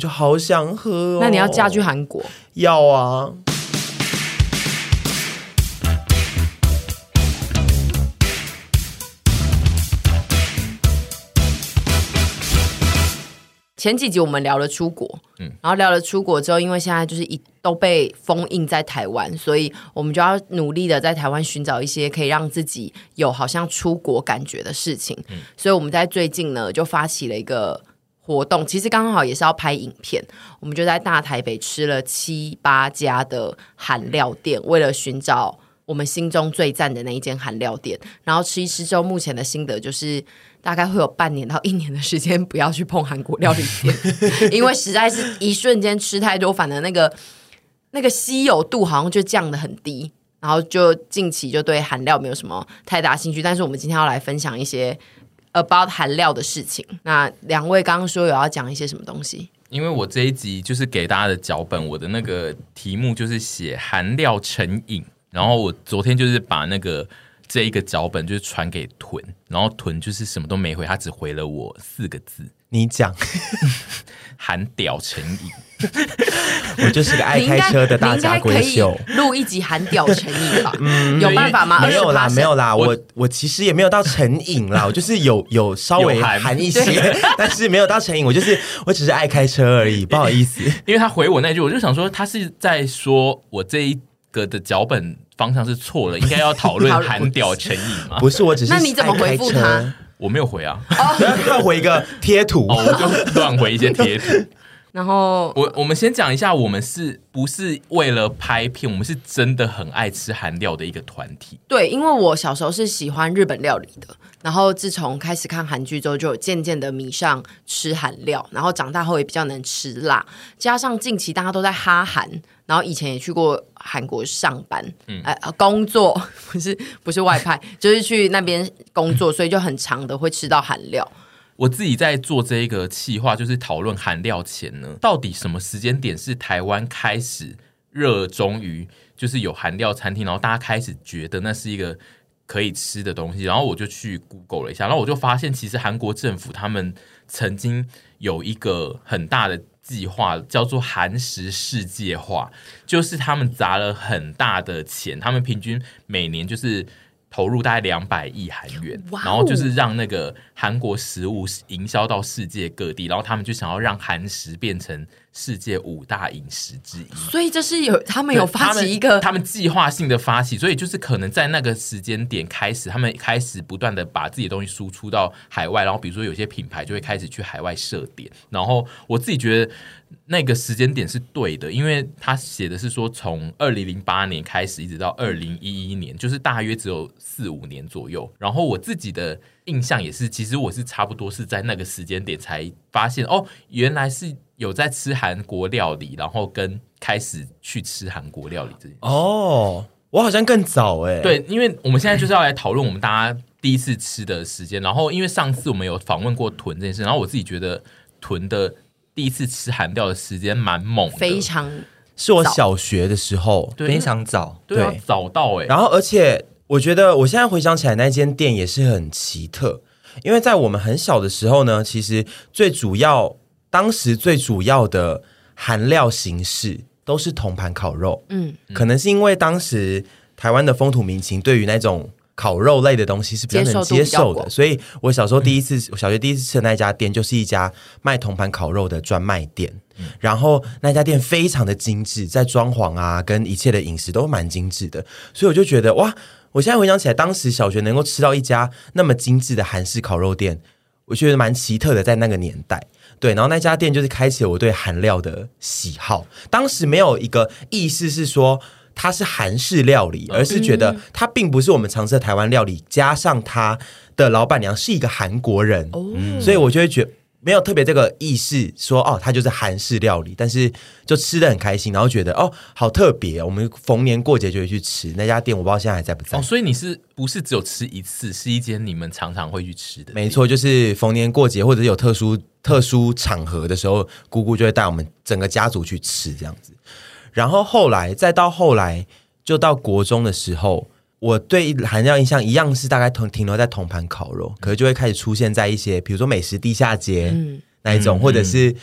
就好想喝哦。那你要嫁去韩国？要啊。前几集我们聊了出国，嗯，然后聊了出国之后，因为现在就是一都被封印在台湾，所以我们就要努力的在台湾寻找一些可以让自己有好像出国感觉的事情。嗯，所以我们在最近呢就发起了一个活动，其实刚好也是要拍影片，我们就在大台北吃了七八家的韩料店，为了寻找我们心中最赞的那一间韩料店，然后吃一吃之后，目前的心得就是。大概会有半年到一年的时间，不要去碰韩国料理店，因为实在是一瞬间吃太多，反而那个那个稀有度好像就降得很低，然后就近期就对韩料没有什么太大兴趣。但是我们今天要来分享一些 about 韩料的事情。那两位刚刚说有要讲一些什么东西？因为我这一集就是给大家的脚本，我的那个题目就是写韩料成瘾，然后我昨天就是把那个。这一个脚本就是传给屯，然后屯就是什么都没回，他只回了我四个字：你讲，韩屌成瘾。我就是个爱开车的大家闺秀，录一集韩屌成瘾吧？嗯，有办法吗？没有啦，没有啦，我我其实也没有到成瘾啦，我就是有有稍微含一些，但是没有到成瘾，我就是我只是爱开车而已，不好意思。因为他回我那句，我就想说他是在说我这一个的脚本。方向是错了，应该要讨论韩屌成瘾吗？不是，我只是那你怎么回复他？我没有回啊，他回一个贴图，哦、我就乱回一些贴图。然后我我们先讲一下，我们是不是为了拍片？我们是真的很爱吃韩料的一个团体。对，因为我小时候是喜欢日本料理的，然后自从开始看韩剧之后，就渐渐的迷上吃韩料，然后长大后也比较能吃辣，加上近期大家都在哈韩，然后以前也去过韩国上班，嗯，呃，工作 不是不是外派，就是去那边工作，所以就很长的会吃到韩料。我自己在做这一个企划，就是讨论韩料前呢，到底什么时间点是台湾开始热衷于，就是有韩料餐厅，然后大家开始觉得那是一个可以吃的东西，然后我就去 Google 了一下，然后我就发现，其实韩国政府他们曾经有一个很大的计划，叫做韩食世界化，就是他们砸了很大的钱，他们平均每年就是。投入大概两百亿韩元，wow、然后就是让那个韩国食物营销到世界各地，然后他们就想要让韩食变成世界五大饮食之一。所以这是有他们有发起一个，他们计划性的发起，所以就是可能在那个时间点开始，他们开始不断的把自己的东西输出到海外，然后比如说有些品牌就会开始去海外设点，然后我自己觉得。那个时间点是对的，因为他写的是说，从二零零八年开始，一直到二零一一年，就是大约只有四五年左右。然后我自己的印象也是，其实我是差不多是在那个时间点才发现，哦，原来是有在吃韩国料理，然后跟开始去吃韩国料理这件事。哦，我好像更早哎。对，因为我们现在就是要来讨论我们大家第一次吃的时间。然后，因为上次我们有访问过豚这件事，然后我自己觉得豚的。第一次吃韩料的时间蛮猛的，非常是我小学的时候，对非常早，对，对早到哎、欸。然后，而且我觉得我现在回想起来，那间店也是很奇特，因为在我们很小的时候呢，其实最主要当时最主要的韩料形式都是铜盘烤肉，嗯，可能是因为当时台湾的风土民情对于那种。烤肉类的东西是比较能接受的，所以我小时候第一次，嗯、小学第一次吃的那家店就是一家卖铜盘烤肉的专卖店，嗯、然后那家店非常的精致，在装潢啊跟一切的饮食都蛮精致的，所以我就觉得哇，我现在回想起来，当时小学能够吃到一家那么精致的韩式烤肉店，我觉得蛮奇特的，在那个年代，对，然后那家店就是开启了我对韩料的喜好，当时没有一个意思是说。它是韩式料理，而是觉得它并不是我们常吃的台湾料理，加上它的老板娘是一个韩国人，哦、所以我就会觉得没有特别这个意识说哦，它就是韩式料理，但是就吃的很开心，然后觉得哦，好特别，我们逢年过节就会去吃那家店，我不知道现在还在不在。哦，所以你是不是只有吃一次？是一间你们常常会去吃的？没错，就是逢年过节或者有特殊特殊场合的时候，姑姑就会带我们整个家族去吃这样子。然后后来，再到后来，就到国中的时候，我对韩料印象一样是大概同停留在铜盘烤肉，可是就会开始出现在一些，比如说美食地下街、嗯、那一种，或者是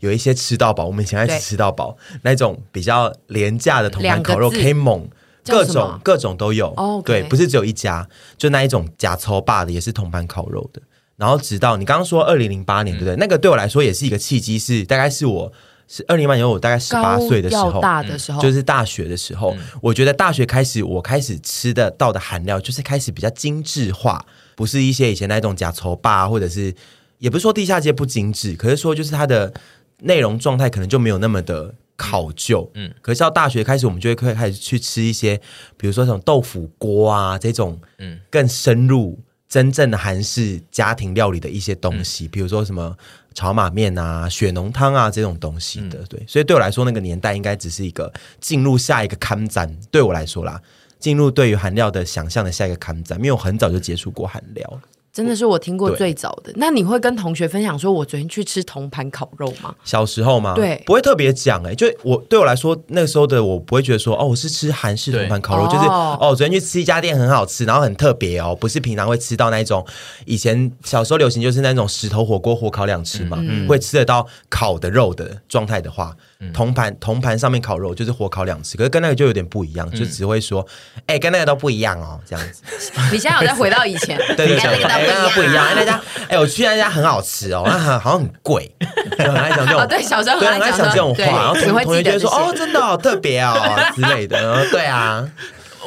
有一些吃到饱，我们以前爱吃吃到饱那种比较廉价的铜盘烤肉，可以猛各种各种都有。哦，对，不是只有一家，就那一种假抽霸的，也是铜盘烤肉的。然后直到你刚刚说二零零八年，对不对？那个对我来说也是一个契机，是大概是我是二零零八年，我大概十八岁的时候，大的时候，就是大学的时候。我觉得大学开始，我开始吃的到的含料，就是开始比较精致化，不是一些以前那种假抽霸，或者是也不是说地下街不精致，可是说就是它的。内容状态可能就没有那么的考究，嗯，可是到大学开始，我们就会开始去吃一些，比如说这种豆腐锅啊这种，嗯，更深入真正的韩式家庭料理的一些东西，嗯、比如说什么炒马面啊、血浓汤啊这种东西的，嗯、对，所以对我来说，那个年代应该只是一个进入下一个看展，对我来说啦，进入对于韩料的想象的下一个看展，因为我很早就接触过韩料。真的是我听过最早的。那你会跟同学分享说，我昨天去吃铜盘烤肉吗？小时候吗？对，不会特别讲哎。就我对我来说，那个时候的我不会觉得说，哦，我是吃韩式铜盘烤肉，就是哦，昨天去吃一家店很好吃，然后很特别哦，不是平常会吃到那种以前小时候流行就是那种石头火锅火烤两吃嘛，会吃得到烤的肉的状态的话，铜盘铜盘上面烤肉就是火烤两次，可是跟那个就有点不一样，就只会说，哎，跟那个都不一样哦，这样子。你现在有再回到以前？对对对。跟他不一样，哎，那家，哎，我去那家很好吃哦，那好像很贵，就很爱讲这种，对，小时候很爱讲这种话，然后同同学觉得说，哦，真的好特别哦之类的，对啊，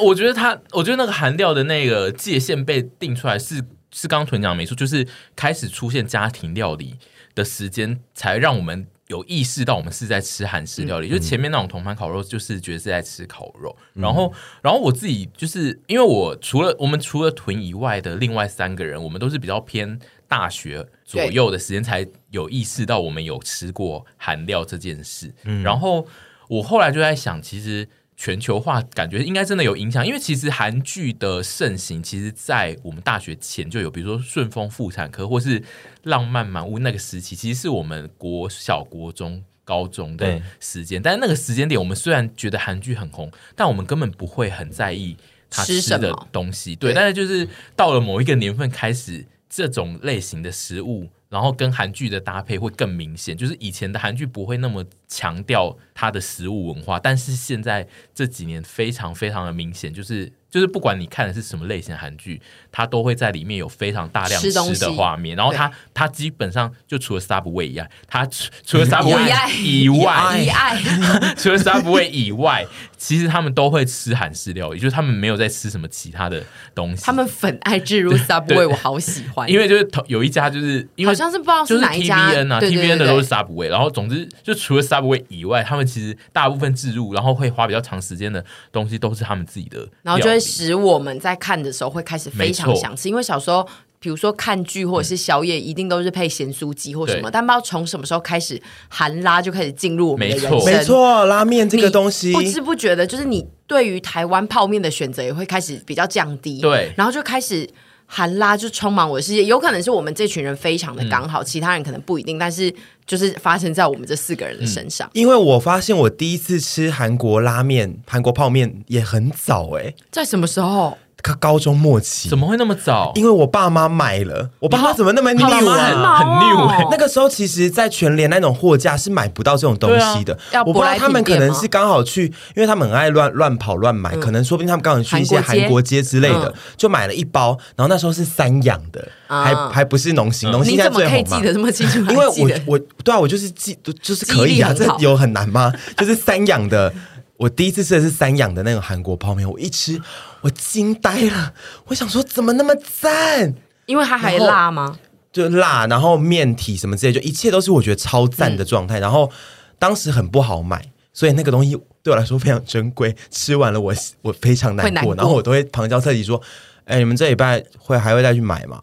我觉得他，我觉得那个韩料的那个界限被定出来是是刚刚屯讲没错，就是开始出现家庭料理的时间，才让我们。有意识到我们是在吃韩式料理，嗯、就前面那种铜盘烤肉，就是觉得是在吃烤肉。嗯、然后，然后我自己就是因为我除了我们除了屯以外的另外三个人，我们都是比较偏大学左右的时间才有意识到我们有吃过韩料这件事。嗯、然后我后来就在想，其实。全球化感觉应该真的有影响，因为其实韩剧的盛行，其实，在我们大学前就有，比如说《顺风妇产科》或是《浪漫满屋》那个时期，其实是我们国小、国中、高中的时间。但是那个时间点，我们虽然觉得韩剧很红，但我们根本不会很在意它吃的东西。对，对但是就是到了某一个年份开始，这种类型的食物。然后跟韩剧的搭配会更明显，就是以前的韩剧不会那么强调它的食物文化，但是现在这几年非常非常的明显，就是。就是不管你看的是什么类型的韩剧，它都会在里面有非常大量吃的画面。然后它它基本上就除了 Subway 以外，它除了 Subway 以外，除了 Subway 以外，其实他们都会吃韩式料理，就是他们没有在吃什么其他的东西。他们粉爱置入 Subway，我好喜欢。因为就是有一家就是因为好像是不知道是哪一家 TVN 啊 T B N 的都是 Subway。然后总之就除了 Subway 以外，他们其实大部分置入，然后会花比较长时间的东西都是他们自己的，然后就会。使我们在看的时候会开始非常想吃，因为小时候，比如说看剧或者是宵夜，一定都是配咸酥鸡或什么。嗯、但不知道从什么时候开始，韩拉就开始进入我们的人生。没错，拉面这个东西，不知不觉的，就是你对于台湾泡面的选择也会开始比较降低。对，然后就开始。韩拉就充满我的世界，有可能是我们这群人非常的刚好，嗯、其他人可能不一定，但是就是发生在我们这四个人的身上。因为我发现我第一次吃韩国拉面、韩国泡面也很早哎、欸，在什么时候？高中末期怎么会那么早？因为我爸妈买了，我爸妈怎么那么 new 啊？很 new。那个时候其实，在全联那种货架是买不到这种东西的。我不知道他们可能是刚好去，因为他们很爱乱乱跑乱买，可能说不定他们刚好去一些韩国街之类的，就买了一包。然后那时候是三养的，还还不是农心，农心现在最红嘛。你怎么可以记得这么清楚？因为我我对啊，我就是记，就是可以啊，这有很难吗？就是三养的。我第一次吃的是三养的那个韩国泡面，我一吃我惊呆了，我想说怎么那么赞？因为它还辣吗？就辣，然后面体什么之类，就一切都是我觉得超赞的状态。嗯、然后当时很不好买，所以那个东西对我来说非常珍贵。吃完了我我非常难过，难过然后我都会旁敲侧击说。哎、欸，你们这礼拜会还会再去买吗？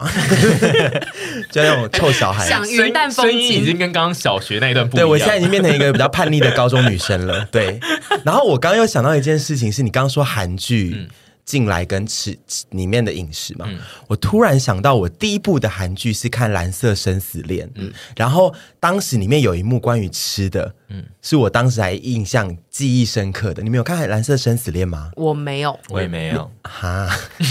就那种臭小孩，想云淡风轻，声音已经跟刚刚小学那一段不一样。对，我现在已经变成一个比较叛逆的高中女生了。对，然后我刚刚又想到一件事情，是你刚刚说韩剧。嗯进来跟吃里面的饮食嘛，嗯、我突然想到，我第一部的韩剧是看《蓝色生死恋》，嗯，然后当时里面有一幕关于吃的，嗯，是我当时还印象记忆深刻的。你们有看《蓝色生死恋》吗？我没有，我也没有。哈，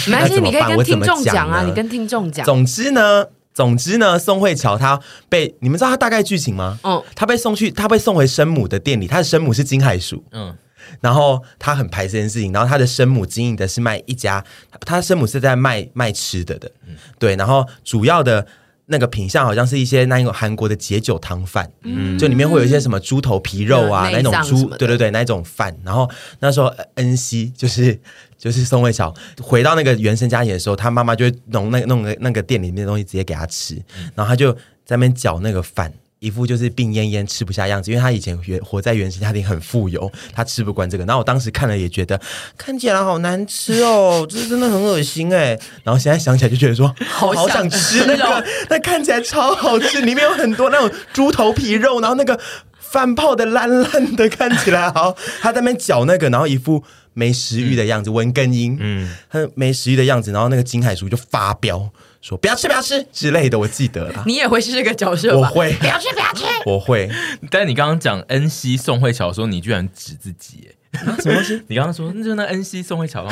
没关系，你可以跟听众讲啊，你跟听众讲。总之呢，总之呢，宋慧乔她被你们知道她大概剧情吗？嗯，她被送去，她被送回生母的店里，她的生母是金海淑，嗯，然后他很排斥这件事情，然后他的生母经营的是卖一家，她的生母是在卖卖吃的的，嗯，对，然后主要的。那个品相好像是一些那种韩国的解酒汤饭，嗯，就里面会有一些什么猪头皮肉啊，嗯、那种猪，对对对，那种饭。然后那时候恩熙就是就是宋慧乔回到那个原生家庭的时候，他妈妈就会弄那弄个那个店里面的东西直接给他吃，然后他就在那边搅那个饭。一副就是病恹恹吃不下样子，因为他以前原活在原生家庭很富有，他吃不惯这个。然后我当时看了也觉得看起来好难吃哦，这真的很恶心哎。然后现在想起来就觉得说好好想吃那个，那看起来超好吃，里面有很多那种猪头皮肉，然后那个饭泡的烂烂的，看起来好。他在那边搅那个，然后一副没食欲的样子，文根英，嗯，他没食欲的样子，然后那个金海叔就发飙。说不要吃不要吃之类的，我记得了。你也会是这个角色吧？我会。不要吃不要吃。我会。但你刚刚讲恩熙宋慧乔的时候，你居然指自己，哎，什么东西？你刚刚说那就那恩熙宋慧乔，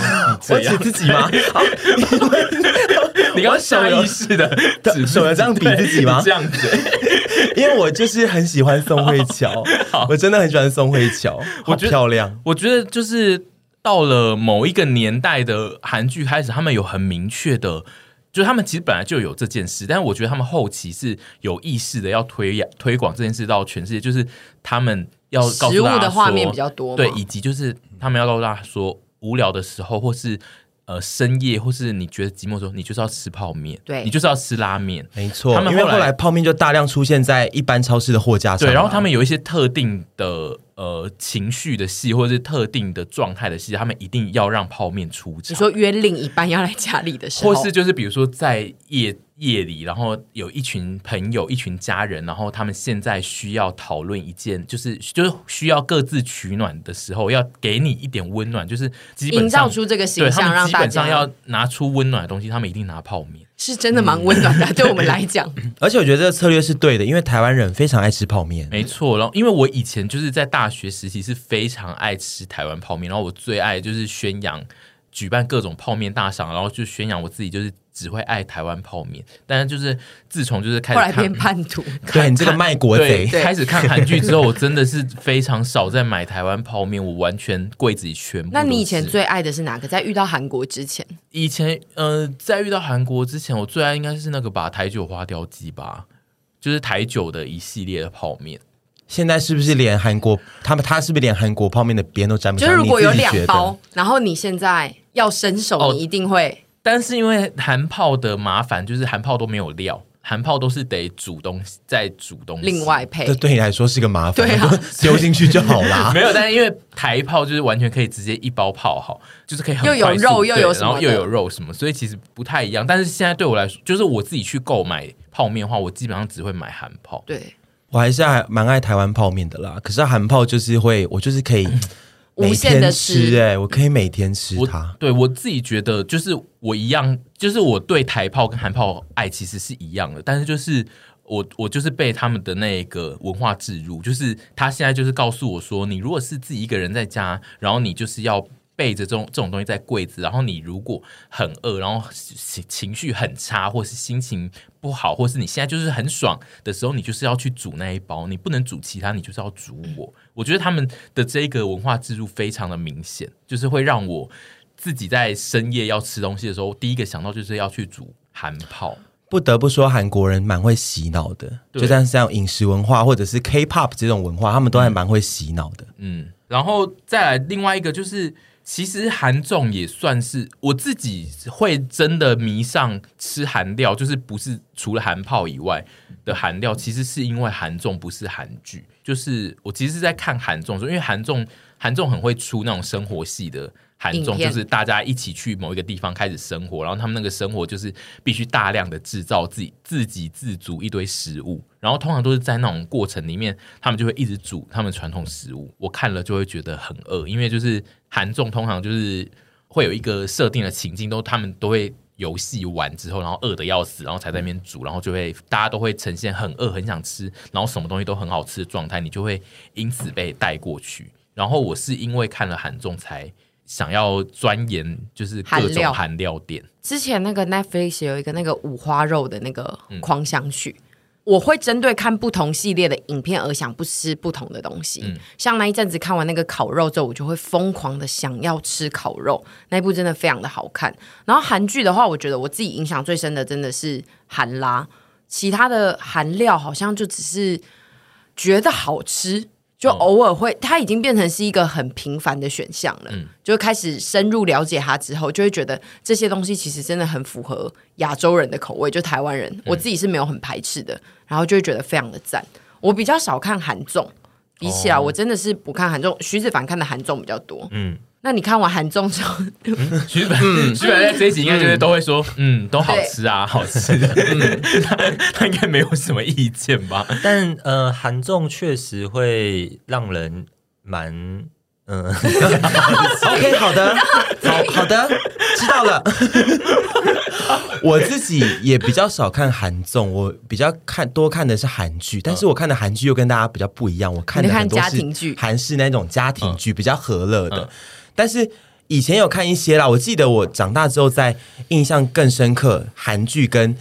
我指自己吗？你刚刚下意识的指手要这样比自己吗？这样子，因为我就是很喜欢宋慧乔，我真的很喜欢宋慧乔，好漂亮。我觉得就是到了某一个年代的韩剧开始，他们有很明确的。就他们其实本来就有这件事，但是我觉得他们后期是有意识的要推推广这件事到全世界，就是他们要告诉大家说，食物的画面比较多，对，以及就是他们要告诉大家说，无聊的时候或是呃深夜或是你觉得寂寞的时候，你就是要吃泡面，对，你就是要吃拉面，没错。他们后来，因为后来泡面就大量出现在一般超市的货架上，对，然后他们有一些特定的。呃，情绪的戏或者是特定的状态的戏，他们一定要让泡面出场。你说约另一半要来家里的时候，或是就是比如说在夜夜里，然后有一群朋友、一群家人，然后他们现在需要讨论一件，就是就是需要各自取暖的时候，要给你一点温暖，就是营造出这个形象，让基本上要拿出温暖的东西，他们一定拿泡面。是真的蛮温暖的，对我们来讲。而且我觉得这个策略是对的，因为台湾人非常爱吃泡面。没错，然后因为我以前就是在大学时期是非常爱吃台湾泡面，然后我最爱就是宣扬举办各种泡面大赏，然后就宣扬我自己就是。只会爱台湾泡面，但是就是自从就是开始，后来变叛徒，对你这个卖国贼，开始看韩剧之后，我真的是非常少在买台湾泡面，我完全柜子里全部。那你以前最爱的是哪个？在遇到韩国之前？以前呃，在遇到韩国之前，我最爱应该是那个吧，台酒花雕鸡吧，就是台酒的一系列的泡面。现在是不是连韩国他们他是不是连韩国泡面的边都沾不上？就是如果有两包，然后你现在要伸手，你一定会。哦但是因为韩泡的麻烦，就是韩泡都没有料，韩泡都是得煮东西再煮东西，另外配。这对你来说是个麻烦，对啊，丢进去就好啦。没有，但是因为台泡就是完全可以直接一包泡好，就是可以很又有肉又有什么，然后又有肉什么，所以其实不太一样。但是现在对我来说，就是我自己去购买泡面的话，我基本上只会买韩泡。对，我还是还蛮爱台湾泡面的啦。可是韩泡就是会，我就是可以。无限的吃哎、欸，我可以每天吃它。对我自己觉得，就是我一样，就是我对台炮跟韩炮爱其实是一样的，但是就是我我就是被他们的那个文化植入，就是他现在就是告诉我说，你如果是自己一个人在家，然后你就是要。备着这种这种东西在柜子，然后你如果很饿，然后情情绪很差，或是心情不好，或是你现在就是很爽的时候，你就是要去煮那一包，你不能煮其他，你就是要煮我。我觉得他们的这个文化制度非常的明显，就是会让我自己在深夜要吃东西的时候，第一个想到就是要去煮韩泡。不得不说，韩国人蛮会洗脑的，就像是像饮食文化或者是 K-pop 这种文化，他们都还蛮会洗脑的。嗯，然后再来另外一个就是。其实韩综也算是我自己会真的迷上吃韩料，就是不是除了韩泡以外的韩料，其实是因为韩综不是韩剧，就是我其实是在看韩综，因为韩综韩综很会出那种生活系的。韩综就是大家一起去某一个地方开始生活，然后他们那个生活就是必须大量的制造自己自给自足一堆食物，然后通常都是在那种过程里面，他们就会一直煮他们传统食物。我看了就会觉得很饿，因为就是韩综通常就是会有一个设定的情境，都他们都会游戏完之后，然后饿的要死，然后才在那边煮，然后就会大家都会呈现很饿、很想吃，然后什么东西都很好吃的状态，你就会因此被带过去。然后我是因为看了韩综才。想要钻研，就是各种韩料店。之前那个 Netflix 有一个那个五花肉的那个狂想曲。嗯我会针对看不同系列的影片而想不吃不同的东西，嗯、像那一阵子看完那个烤肉之后，我就会疯狂的想要吃烤肉。那一部真的非常的好看。然后韩剧的话，我觉得我自己印象最深的真的是韩拉，其他的韩料好像就只是觉得好吃。就偶尔会，它已经变成是一个很平凡的选项了。嗯，就开始深入了解它之后，就会觉得这些东西其实真的很符合亚洲人的口味，就台湾人，我自己是没有很排斥的，然后就会觉得非常的赞。我比较少看韩综，比起来我真的是不看韩综，徐子凡看的韩综比较多。嗯。那你看完韩综之后，徐本徐本在这一集应该就是都会说，嗯，都好吃啊，好吃的，嗯，他他应该没有什么意见吧？但呃，韩综确实会让人蛮 嗯，OK，好的，好好的，知道了。我自己也比较少看韩综，我比较看多看的是韩剧，但是我看的韩剧又跟大家比较不一样，我看的很多是韩式那种家庭剧，比较和乐的。但是以前有看一些啦，我记得我长大之后，在印象更深刻韩剧跟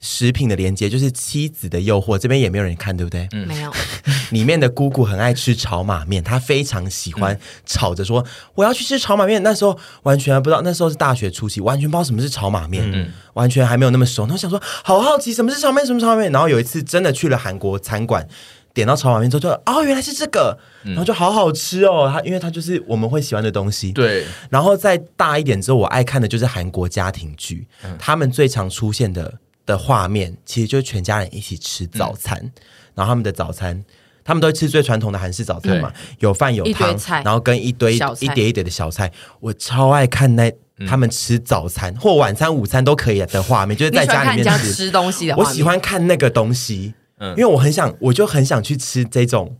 食品的连接，就是《妻子的诱惑》，这边也没有人看，对不对？嗯，没有。里面的姑姑很爱吃炒马面，她非常喜欢吵着说我要去吃炒马面。那时候完全还不知道，那时候是大学初期，完全不知道什么是炒马面，嗯，完全还没有那么熟。然后想说好好奇什么是炒面，什么炒面。然后有一次真的去了韩国餐馆。点到炒碗面之后就，就哦，原来是这个，然后就好好吃哦。它因为它就是我们会喜欢的东西。对。然后再大一点之后，我爱看的就是韩国家庭剧，嗯、他们最常出现的的画面，其实就是全家人一起吃早餐。嗯、然后他们的早餐，他们都会吃最传统的韩式早餐嘛，有饭有汤，然后跟一堆一碟一碟的小菜。我超爱看那他们吃早餐、嗯、或晚餐、午餐都可以的画面，就是在家里面吃，吃东西的。我喜欢看那个东西。嗯，因为我很想，我就很想去吃这种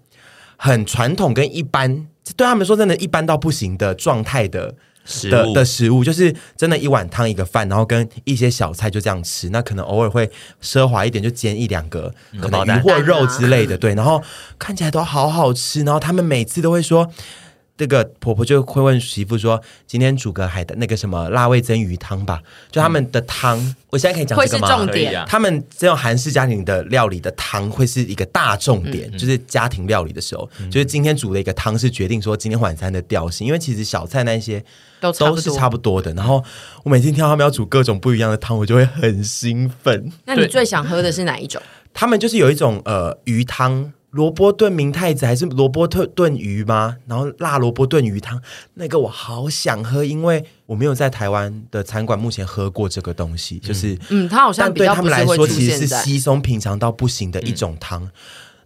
很传统跟一般，对他们说真的，一般到不行的状态的食物的的食物，就是真的一碗汤一个饭，然后跟一些小菜就这样吃。那可能偶尔会奢华一点，就煎一两个可能鱼或肉之类的，对，然后看起来都好好吃。然后他们每次都会说。这个婆婆就会问媳妇说：“今天煮个海的那个什么辣味蒸鱼汤吧？”就他们的汤，嗯、我现在可以讲这个吗？重点。他们这种韩式家庭的料理的汤会是一个大重点，嗯、就是家庭料理的时候，嗯、就是今天煮的一个汤是决定说今天晚餐的调性。因为其实小菜那些都都是差不多的。然后我每天听到他们要煮各种不一样的汤，我就会很兴奋。那你最想喝的是哪一种？他们就是有一种呃鱼汤。萝卜炖明太子还是萝卜炖炖鱼吗？然后辣萝卜炖鱼汤，那个我好想喝，因为我没有在台湾的餐馆目前喝过这个东西，嗯、就是嗯，它好像对他们来说其实是稀松平常到不行的一种汤，嗯、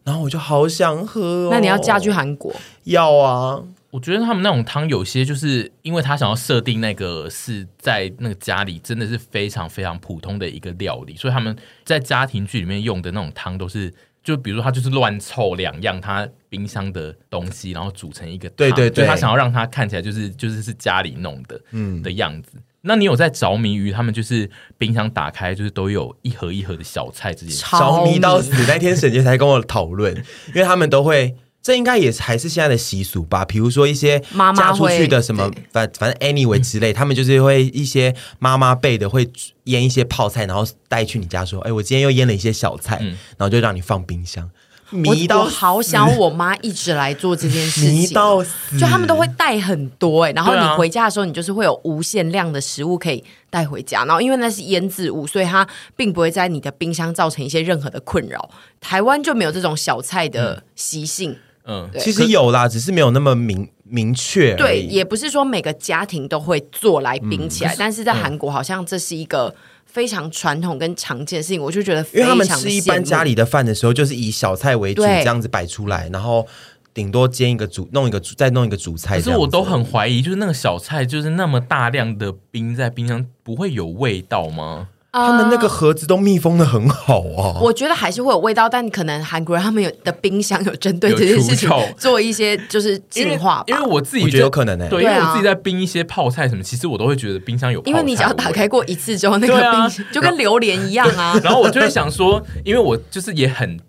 然后我就好想喝、哦。那你要嫁去韩国？要啊！我觉得他们那种汤有些就是因为他想要设定那个是在那个家里真的是非常非常普通的一个料理，所以他们在家庭剧里面用的那种汤都是。就比如说，他就是乱凑两样他冰箱的东西，然后组成一个汤。对对对，他想要让他看起来就是就是是家里弄的，嗯的样子。那你有在着迷于他们就是冰箱打开就是都有一盒一盒的小菜这件事？着迷到死。那天沈杰才跟我讨论，因为他们都会。这应该也还是现在的习俗吧？比如说一些嫁出去的什么，反反正 anyway 之类，他们就是会一些妈妈辈的会腌一些泡菜，然后带去你家说：“哎，我今天又腌了一些小菜，然后就让你放冰箱。”迷到我好想我妈一直来做这件事情，迷到死。就他们都会带很多哎，然后你回家的时候，你就是会有无限量的食物可以带回家。然后因为那是腌制物，所以它并不会在你的冰箱造成一些任何的困扰。台湾就没有这种小菜的习性。嗯，对其实有啦，只是没有那么明明确。对，也不是说每个家庭都会做来冰起来，嗯、但是在韩国好像这是一个非常传统跟常见的事情，我就觉得非常，因为他们吃一般家里的饭的时候，就是以小菜为主，这样子摆出来，然后顶多煎一个主，弄一个主，再弄一个主菜。可是我都很怀疑，就是那个小菜，就是那么大量的冰在冰箱，不会有味道吗？他们那个盒子都密封的很好啊，我觉得还是会有味道，但可能韩国人他们有的冰箱有针对这件事情做一些就是净化，因为我自己觉得有可能呢，对，因为我自己在冰一些泡菜什么，其实我都会觉得冰箱有，因为你只要打开过一次之后，那个冰就跟榴莲一样啊。然后我就会想说，因为我就是也很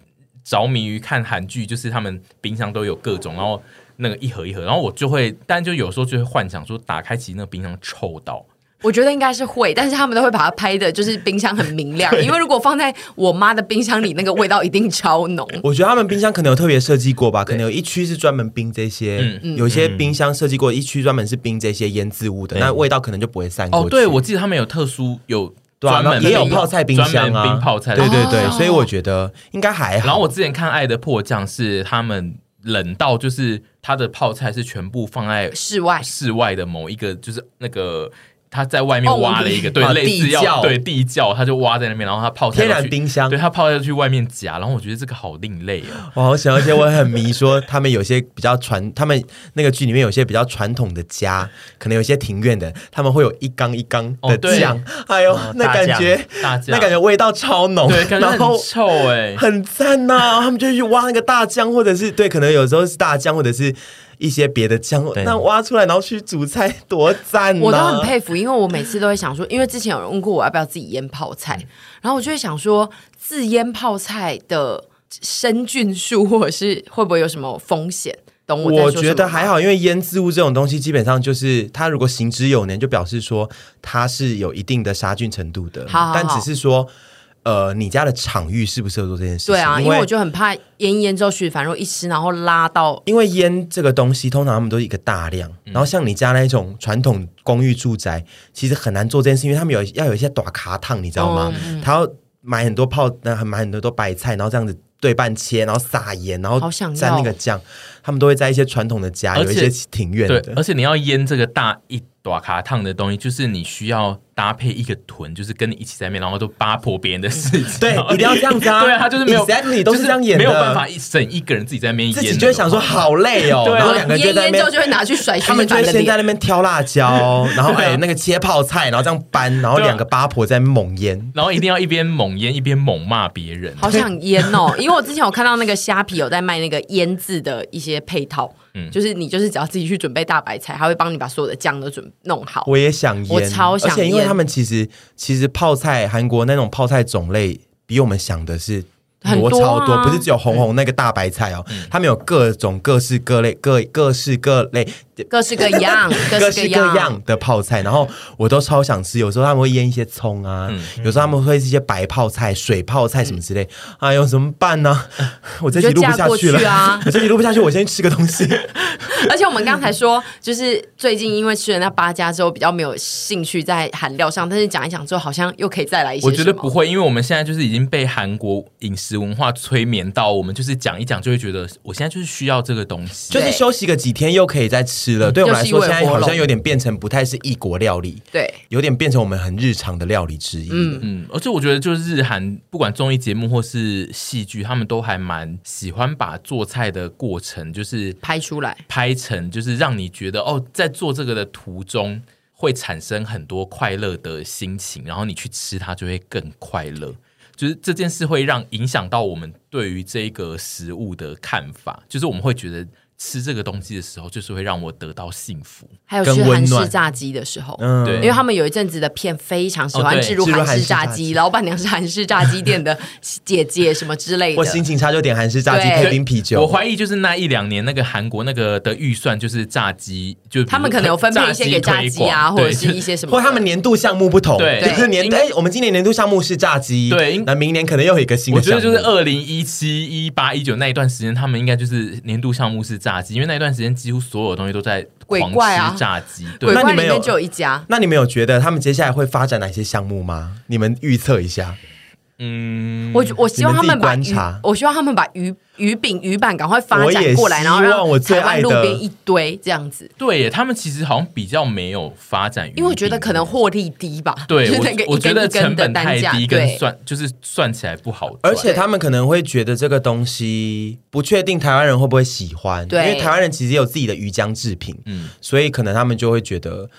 着迷于看韩剧，就是他们冰箱都有各种，然后那个一盒一盒，然后我就会，但就有时候就会幻想说，打开其实那个冰箱臭到。我觉得应该是会，但是他们都会把它拍的，就是冰箱很明亮。因为如果放在我妈的冰箱里，那个味道一定超浓。我觉得他们冰箱可能有特别设计过吧，可能有一区是专门冰这些，嗯、有些冰箱设计过一区专门是冰这些腌制物的，那、嗯、味道可能就不会散过去。哦，对，我记得他们有特殊有专门也有泡菜冰箱啊，冰泡菜。对对对，所以我觉得应该还好。然后我之前看《爱的迫降》是他们冷到，就是他的泡菜是全部放在室外，室外的某一个就是那个。他在外面挖了一个，对，类似要对地窖，他就挖在那边，然后他泡天然冰箱，对他泡下去外面夹，然后我觉得这个好另类哦，我好想，而且我很迷，说他们有些比较传，他们那个剧里面有些比较传统的家，可能有些庭院的，他们会有一缸一缸的酱，哎呦，那感觉那感觉味道超浓，对然后臭哎，很赞呐，他们就去挖那个大酱，或者是对，可能有时候是大酱，或者是。一些别的酱，那挖出来然后去煮菜，多赞！我都很佩服，因为我每次都会想说，因为之前有人问过我要不要自己腌泡菜，然后我就会想说，自腌泡菜的生菌数或者是会不会有什么风险？懂我？我觉得还好，因为腌渍物这种东西，基本上就是它如果行之有年，就表示说它是有一定的杀菌程度的。好好好，但只是说。呃，你家的场域适不适合做这件事情？对啊，因为我就很怕腌一腌之后，徐凡若一吃，然后拉到。因为腌这个东西，通常他们都是一个大量，嗯、然后像你家那种传统公寓住宅，其实很难做这件事，因为他们有要有一些大卡烫，你知道吗？嗯、他要买很多泡，那买很多都白菜，然后这样子对半切，然后撒盐，然后蘸那个酱，他们都会在一些传统的家，有一些庭院的，而且你要腌这个大一大卡烫的东西，就是你需要。搭配一个臀，就是跟你一起在那边，然后都八婆别人的事情。对，一定要这样子啊！对啊，他就是没有，exactly 都是这样演的，没有办法一省一个人自己在那边演，就会想说好累哦。然后两个人就在那边，就会拿去甩。他们就会先在那边挑辣椒，然后哎那个切泡菜，然后这样搬，然后两个八婆在猛腌，然后一定要一边猛腌一边猛骂别人。好想腌哦，因为我之前有看到那个虾皮有在卖那个腌制的一些配套，嗯，就是你就是只要自己去准备大白菜，他会帮你把所有的酱都准弄好。我也想腌，我超想腌，因为他们其实。其实泡菜，韩国那种泡菜种类比我们想的是多超多，不是只有红红那个大白菜哦，他们、嗯、有各种各式各类各各式各类。各式各样，各式各样的泡菜，然后我都超想吃。有时候他们会腌一些葱啊，嗯、有时候他们会是一些白泡菜、水泡菜什么之类。哎呦，怎么办呢？我这集录不下去了啊！我这集录不下去，我先吃个东西。而且我们刚才说，就是最近因为吃了那八家之后，比较没有兴趣在韩料上，但是讲一讲之后，好像又可以再来一些。我觉得不会，因为我们现在就是已经被韩国饮食文化催眠到，我们就是讲一讲就会觉得，我现在就是需要这个东西，就是休息个几天又可以再吃了。对我们来说，现在好像有点变成不太是异国料理，对，有点变成我们很日常的料理之一。嗯嗯，而且我觉得，就是日韩不管综艺节目或是戏剧，他们都还蛮喜欢把做菜的过程就是拍出来，拍成就是让你觉得哦，在做这个的途中会产生很多快乐的心情，然后你去吃它就会更快乐。就是这件事会让影响到我们对于这个食物的看法，就是我们会觉得。吃这个东西的时候，就是会让我得到幸福。还有吃韩式炸鸡的时候，嗯对，因为他们有一阵子的片非常喜欢置入韩式炸鸡，老板娘是韩式炸鸡店的姐姐什么之类的。我心情差就点韩式炸鸡配冰啤酒。我怀疑就是那一两年那个韩国那个的预算就是炸鸡，就他们可能有分配一些给炸鸡啊，或者是一些什么，或他们年度项目不同，对，就是年哎，我们今年年度项目是炸鸡，对，那明年可能又有一个新的。我觉得就是二零一七、一八、一九那一段时间，他们应该就是年度项目是炸鸡，因为那一段时间。几乎所有东西都在狂吃炸鸡，对，那你们有就有一家，那你们有觉得他们接下来会发展哪些项目吗？你们预测一下。嗯，我我希望他们把鱼，我希望他们把鱼鱼饼鱼板赶快发展过来，然后让台湾路边一堆这样子。对，他们其实好像比较没有发展，因为我觉得可能获利低吧。对，我我觉得成本太低，跟算就是算起来不好。而且他们可能会觉得这个东西不确定台湾人会不会喜欢，因为台湾人其实也有自己的鱼浆制品，嗯，所以可能他们就会觉得。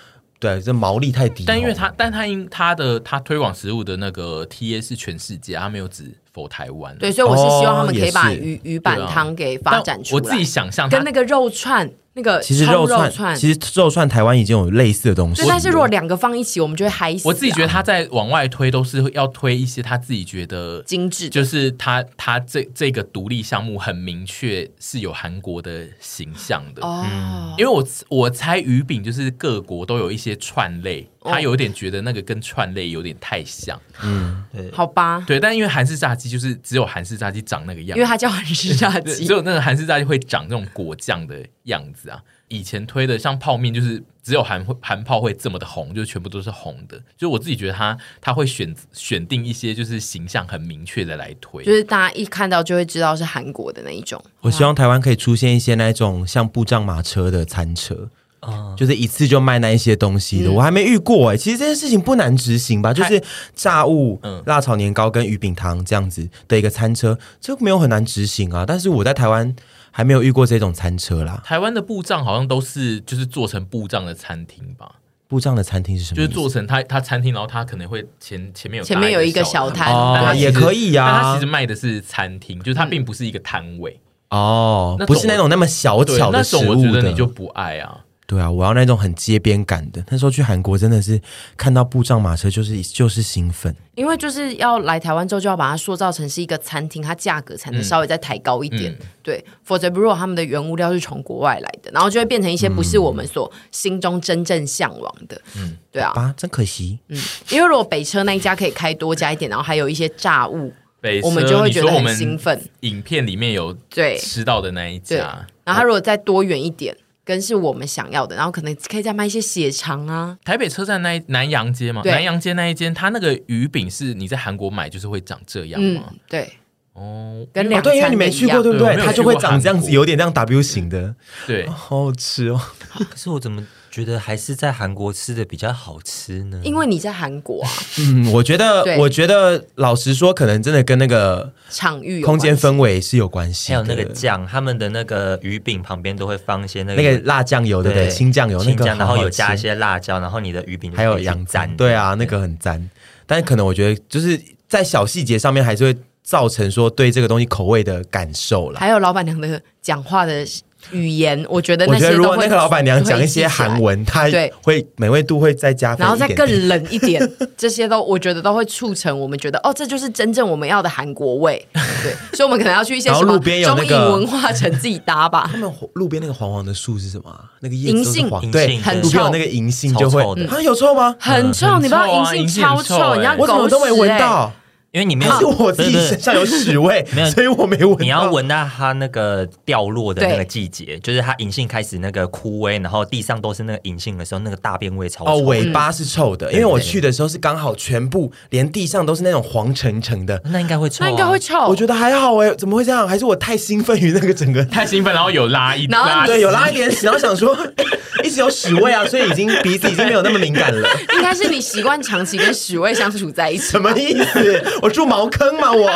对，这毛利太低。但因为他，但他因他的他推广食物的那个 TA 是全世界，他没有只否台湾。对，所以我是希望他们可以把鱼鱼板汤给发展出来。我自己想象跟那个肉串，那个其实葱肉串，其实肉串台湾已经有类似的东西对，。但是如果两个放一起，我们就会嗨死啊。我自己觉得他在往外推都是要推一些他自己觉得精致就是他他这这个独立项目很明确是有韩国的形象的。哦，因为我我猜鱼饼就是各国都有一些串类，他有点觉得那个跟串类有点太像，嗯好吧，对。但因为韩式炸鸡就是只有韩式炸鸡长那个样，因为它叫韩式炸对鸡只。有那个韩式炸鸡会长这种果酱的样子啊。以前推的像泡面，就是只有韩韩泡会这么的红，就全部都是红的。就我自己觉得他他会选选定一些就是形象很明确的来推，就是大家一看到就会知道是韩国的那一种。我希望台湾可以出现一些那种像布障马车的餐车。哦就是一次就卖那一些东西的，嗯我还没遇过哎、其实这件事情不难执行吧？就是炸物、嗯辣炒年糕跟鱼饼汤这样子的一个餐车，这没有很难执行啊。但是我在台湾还没有遇过这种餐车啦。台湾的布帐好像都是就是做成布帐的餐厅吧，布帐的餐厅是什么？就是做成他他餐厅，然后他可能会前前面有前面有一个小摊也可以呀但它其实卖的是餐厅，就是它并不是一个摊位。哦那，不是那种那么小巧的食种我物的。觉得你就不爱啊。对啊，我要那种很街边感的。那时候去韩国真的是看到布障马车就是就是兴奋。因为就是要来台湾之后，就要把它塑造成是一个餐厅，它价格才能稍微再抬高一点。嗯对，否则如果他们的原物料是从国外来的，然后就会变成一些不是我们所心中真正向往的。嗯，对啊，啊，真可惜。嗯因为如果北车那一家可以开多加一点，然后还有一些炸物，北我们就会觉得很兴奋。影片里面有对吃到的那一对，家，然后它如果再多远一点，跟是我们想要的，然后可能可以再卖一些血肠啊。台北车站那一南洋街嘛，南洋街那一间，它那个鱼饼是你在韩国买就是会长这样嗯吗？，对，哦，哦，跟两对，因为你没去过，对不对？它就会长这样子，有点这样 W 型的，对，好好吃哦。可是我怎么觉得还是在韩国吃的比较好吃呢？因为你在韩国啊，嗯，我觉得，我觉得，老实说，可能真的跟那个场域空间氛围是有关系的。还有那个酱，他们的那个鱼饼旁边都会放一些那个那个辣酱油，对不对？青酱油，那个然后有加一些辣椒，然后你的鱼饼就还有可以去洋蘸蘸，对啊，那个很赞。但是可能我觉得，就是在小细节上面，还是会造成说对这个东西口味的感受了。还有老板娘的讲话的语言，我觉得我觉得如那些都会果那个老板娘讲一些韩文，她对。会美味度会再加分然后再更冷一点，这些都我觉得都会促成我们觉得哦，这就是真正我们要的韩国味。对，所以我们可能要去一些什么然后路边那文化城自己搭吧。他。们路边那个黄黄的树是什么啊？那个银杏。黄，对，很路边有臭那个银杏就会臭。臭的。啊，有臭吗？很臭，你不知道银杏超臭你要欸。我怎么都没闻到，因为你没有，是我自己身上有屎味 没有，所以我没闻。你要闻到它那个掉落的那个季节，就是它银杏开始那个枯萎，然后地上都是那个银杏的时候，那个大便味超哦，尾巴是臭的，因为我去的时候是刚好全部连地上都是那种黄澄澄的，那应该会臭、啊，那应该会臭。我觉得还好哎，怎么会这样？还是我太兴奋于那个整个，太兴奋，然后有拉一然后拉，对，有拉一点屎，然后想说 一直有屎味啊，所以已经鼻子已经没有那么敏感了。应该是你习惯长期跟屎味相处在一起什。么意思？我住茅坑吗？我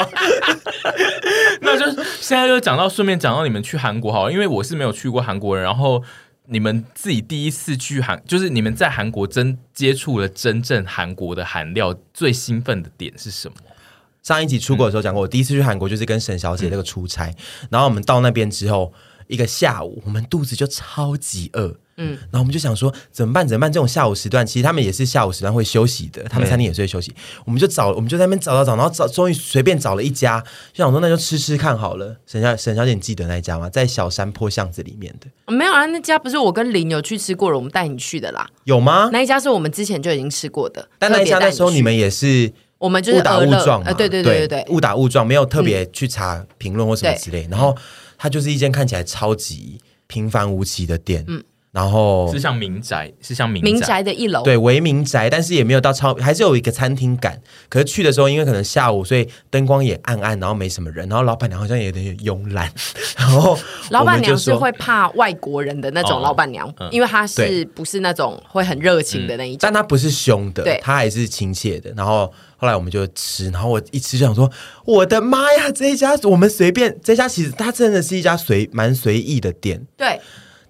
那就现在就讲到，顺便讲到你们去韩国好了，因为我是没有去过韩国人，然后你们自己第一次去韩，就是你们在韩国真接触了真正韩国的韩料，最兴奋的点是什么？上一集出国的时候讲过，我第一次去韩国就是跟沈小姐那个出差，然后我们到那边之后，一个下午我们肚子就超级饿。嗯，然后我们就想说怎么办？怎么办？这种下午时段，其实他们也是下午时段会休息的，他们餐厅也是会休息。我们就找，我们就在那边找找找，然后找，终于随便找了一家，就想说那就吃吃看好了。沈小沈小姐，你记得那一家吗？在小山坡巷子里面的，没有啊，那家不是我跟林有去吃过了，我们带你去的啦。有吗？那一家是我们之前就已经吃过的，但那一家那时候你们也是我们就是误打误撞嘛，呃，对对对对对，误打误撞，没有特别去查评论或什么之类。然后它就是一间看起来超级平凡无奇的店，嗯，然后是像民宅，是像民民宅的一楼，对为民宅，但是也没有到超，还是有一个餐厅感。可是去的时候，因为可能下午，所以灯光也暗暗，然后没什么人，然后老板娘好像也有点慵懒，然后老板娘是会怕外国人的那种哦老板娘，嗯因为她是不是那种会很热情的那一种但。她不是凶的对，他还是亲切的。然后后来我们就吃，然后我一吃就想说，我的妈呀，这一家我们随便，这家其实它真的是一家随蛮随意的店。对，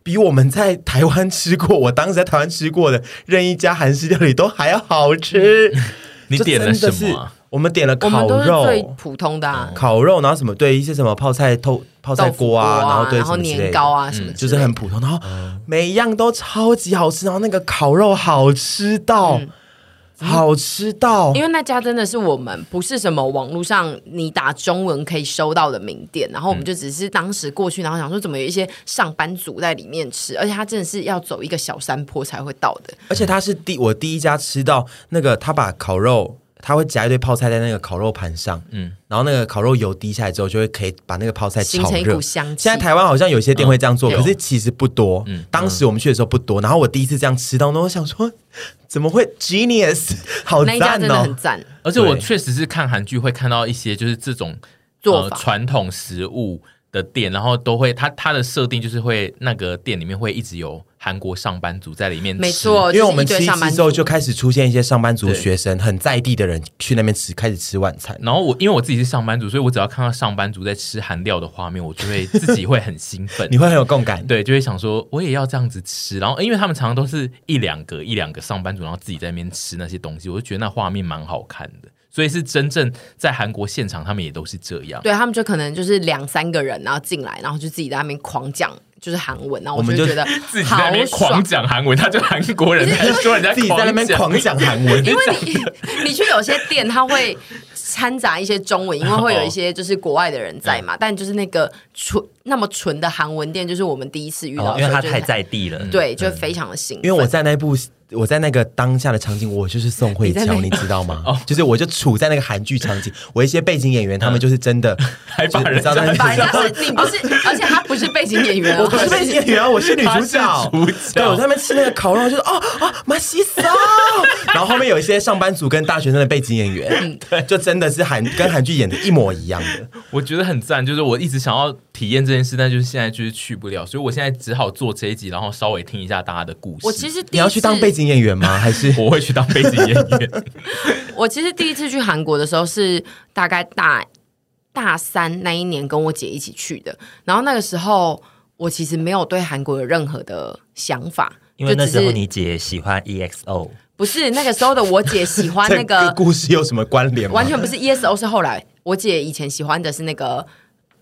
比我们在台湾吃过，我当时在台湾吃过的任意一家韩式料理都还要好吃。你点了什么啊？我我们点了烤肉，普通的啊，烤肉，然后什么对一些什么泡菜透泡菜锅啊，然后对然后年糕啊什么就是很普通，然后每一样都超级好吃，然后那个烤肉好吃到，好吃到，因为那家真的是我们不是什么网络上你打中文可以收到的名店，然后我们就只是当时过去，然后想说怎么有一些上班族在里面吃，而且他真的是要走一个小山坡才会到的。而且他是第我第一家吃到那个，他把烤肉。他会夹一堆泡菜在那个烤肉盘上，嗯，然后那个烤肉油滴下来之后，就会可以把那个泡菜炒热，形成一股香气。现在台湾好像有些店会这样做，嗯、可是其实不多。嗯，当时我们去的时候不多。然后我第一次这样吃到，那我想说，怎么会 genius？好赞哦，那一家真的很赞。而且我确实是看韩剧会看到一些就是这种做传统食物的店，然后都会它它的设定就是会那个店里面会一直有。韩国上班族在里面吃，没错，因为我们吃一吃之后就开始出现一些上班族学生很在地的人去那边吃，开始吃晚餐。然后我因为我自己是上班族，所以我只要看到上班族在吃韩料的画面，我就会自己会很兴奋，你会很有共感，对，就会想说我也要这样子吃。然后因为他们常常都是一两个一两个上班族，然后自己在那边吃那些东西，我就觉得那画面蛮好看的。所以是真正在韩国现场，他们也都是这样。对，他们就可能就是两三个人，然后进来，然后就自己在那边狂讲。就是韩文，然后我们就觉得 自己在那边狂讲韩文，他就韩国人在说人家自己在那边狂讲韩文，因为你 你去有些店，他会掺杂一些中文，因为会有一些就是国外的人在嘛，哦、但就是那个纯那么纯的韩文店，就是我们第一次遇到，哦、因为他太在地了，对，就非常的兴奋。因为我在那部。我在那个当下的场景，我就是宋慧乔，你知道吗？哦，就是我就处在那个韩剧场景，我一些背景演员他们就是真的，还把人知道在 把人家是你不是，而且他不是背景演员，我不是背景演员啊，我是女主角。对，我在那边吃那个烤肉，就是哦哦，马西萨，然后后面有一些上班族跟大学生的背景演员，对，就真的是韩跟韩剧演的一模一样的，我觉得很赞。就是我一直想要体验这件事，但就是现在就是去不了，所以我现在只好做这一集，然后稍微听一下大家的故事。我其实你要去当背景。演员吗？还是我会去当背景演员？我其实第一次去韩国的时候是大概大大三那一年，跟我姐一起去的。然后那个时候，我其实没有对韩国有任何的想法，因为那时候你姐喜欢 EXO，不是那个时候的我姐喜欢 那个故事有什么关联？完全不是 EXO，是后来我姐以前喜欢的是那个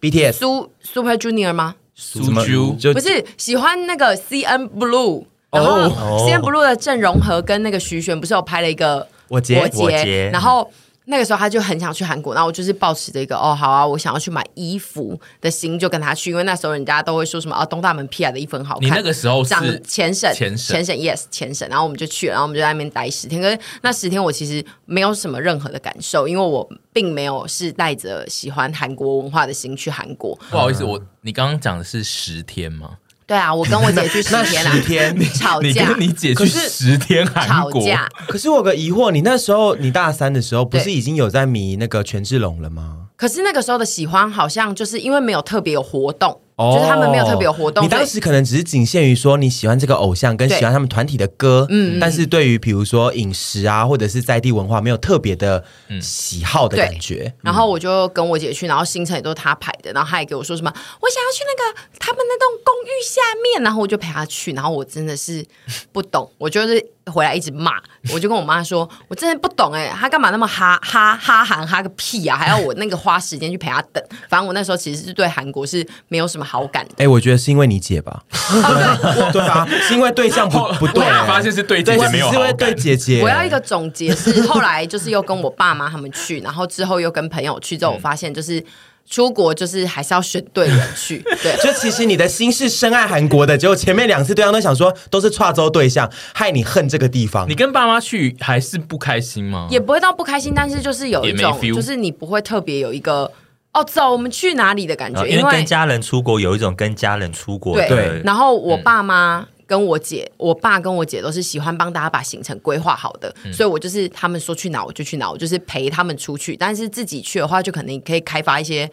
BTS Super Junior 吗？Suju 就不是喜欢那个 CN Blue。然后 CNBLUE 的郑容和跟那个徐玄不是有拍了一个我姐我姐，然后那个时候他就很想去韩国，然后我就是抱持着一个哦好啊，我想要去买衣服的心就跟他去，因为那时候人家都会说什么啊东大门 P.R. 的衣服很好看，你那个时候是长前省前省前省 yes 前省，然后我们就去了，然后我们就在那边待十天，可是那十天我其实没有什么任何的感受，因为我并没有是带着喜欢韩国文化的心去韩国。不好意思，我你刚刚讲的是十天吗？对啊，我跟我姐去 十天啊，十天吵架，你跟你姐去十天韩国，吵架。可是我有个疑惑，你那时候你大三的时候，不是已经有在迷那个权志龙了吗？可是那个时候的喜欢，好像就是因为没有特别有活动。哦、就是他们没有特别有活动，你当时可能只是仅限于说你喜欢这个偶像，跟喜欢他们团体的歌，嗯，但是对于比如说饮食啊，或者是在地文化，没有特别的喜好的感觉。然后我就跟我姐去，然后行程也都是他排的，然后他也给我说什么，我想要去那个他们那栋公寓下面，然后我就陪他去，然后我真的是不懂，我就是回来一直骂，我就跟我妈说，我真的不懂。哎、欸，他干嘛那么哈哈哈韩哈个屁啊，还要我那个花时间去陪他等，反正我那时候其实是对韩国是没有什么好感的。哎、欸，我觉得是因为你姐吧？哦、对，对啊，是因为对象不不对、欸，发现是对姐姐没有，是因为对姐姐。我要一个总结是，后来就是又跟我爸妈他们去，然后之后又跟朋友去，之后我发现就是出国就是还是要选对人去。对，就其实你的心是深爱韩国的，结果前面两次对象都想说都是跨州对象，害你恨这个地方。你跟爸妈去还是不开心吗？也不会到不开心，但是就是有一种，就是你不会特别有一个。哦，走，我们去哪里的感觉？因为跟家人出国有一种跟家人出国的。对，然后我爸妈跟我姐，嗯、我爸跟我姐都是喜欢帮大家把行程规划好的，嗯、所以我就是他们说去哪我就去哪，我就是陪他们出去。但是自己去的话，就可能可以开发一些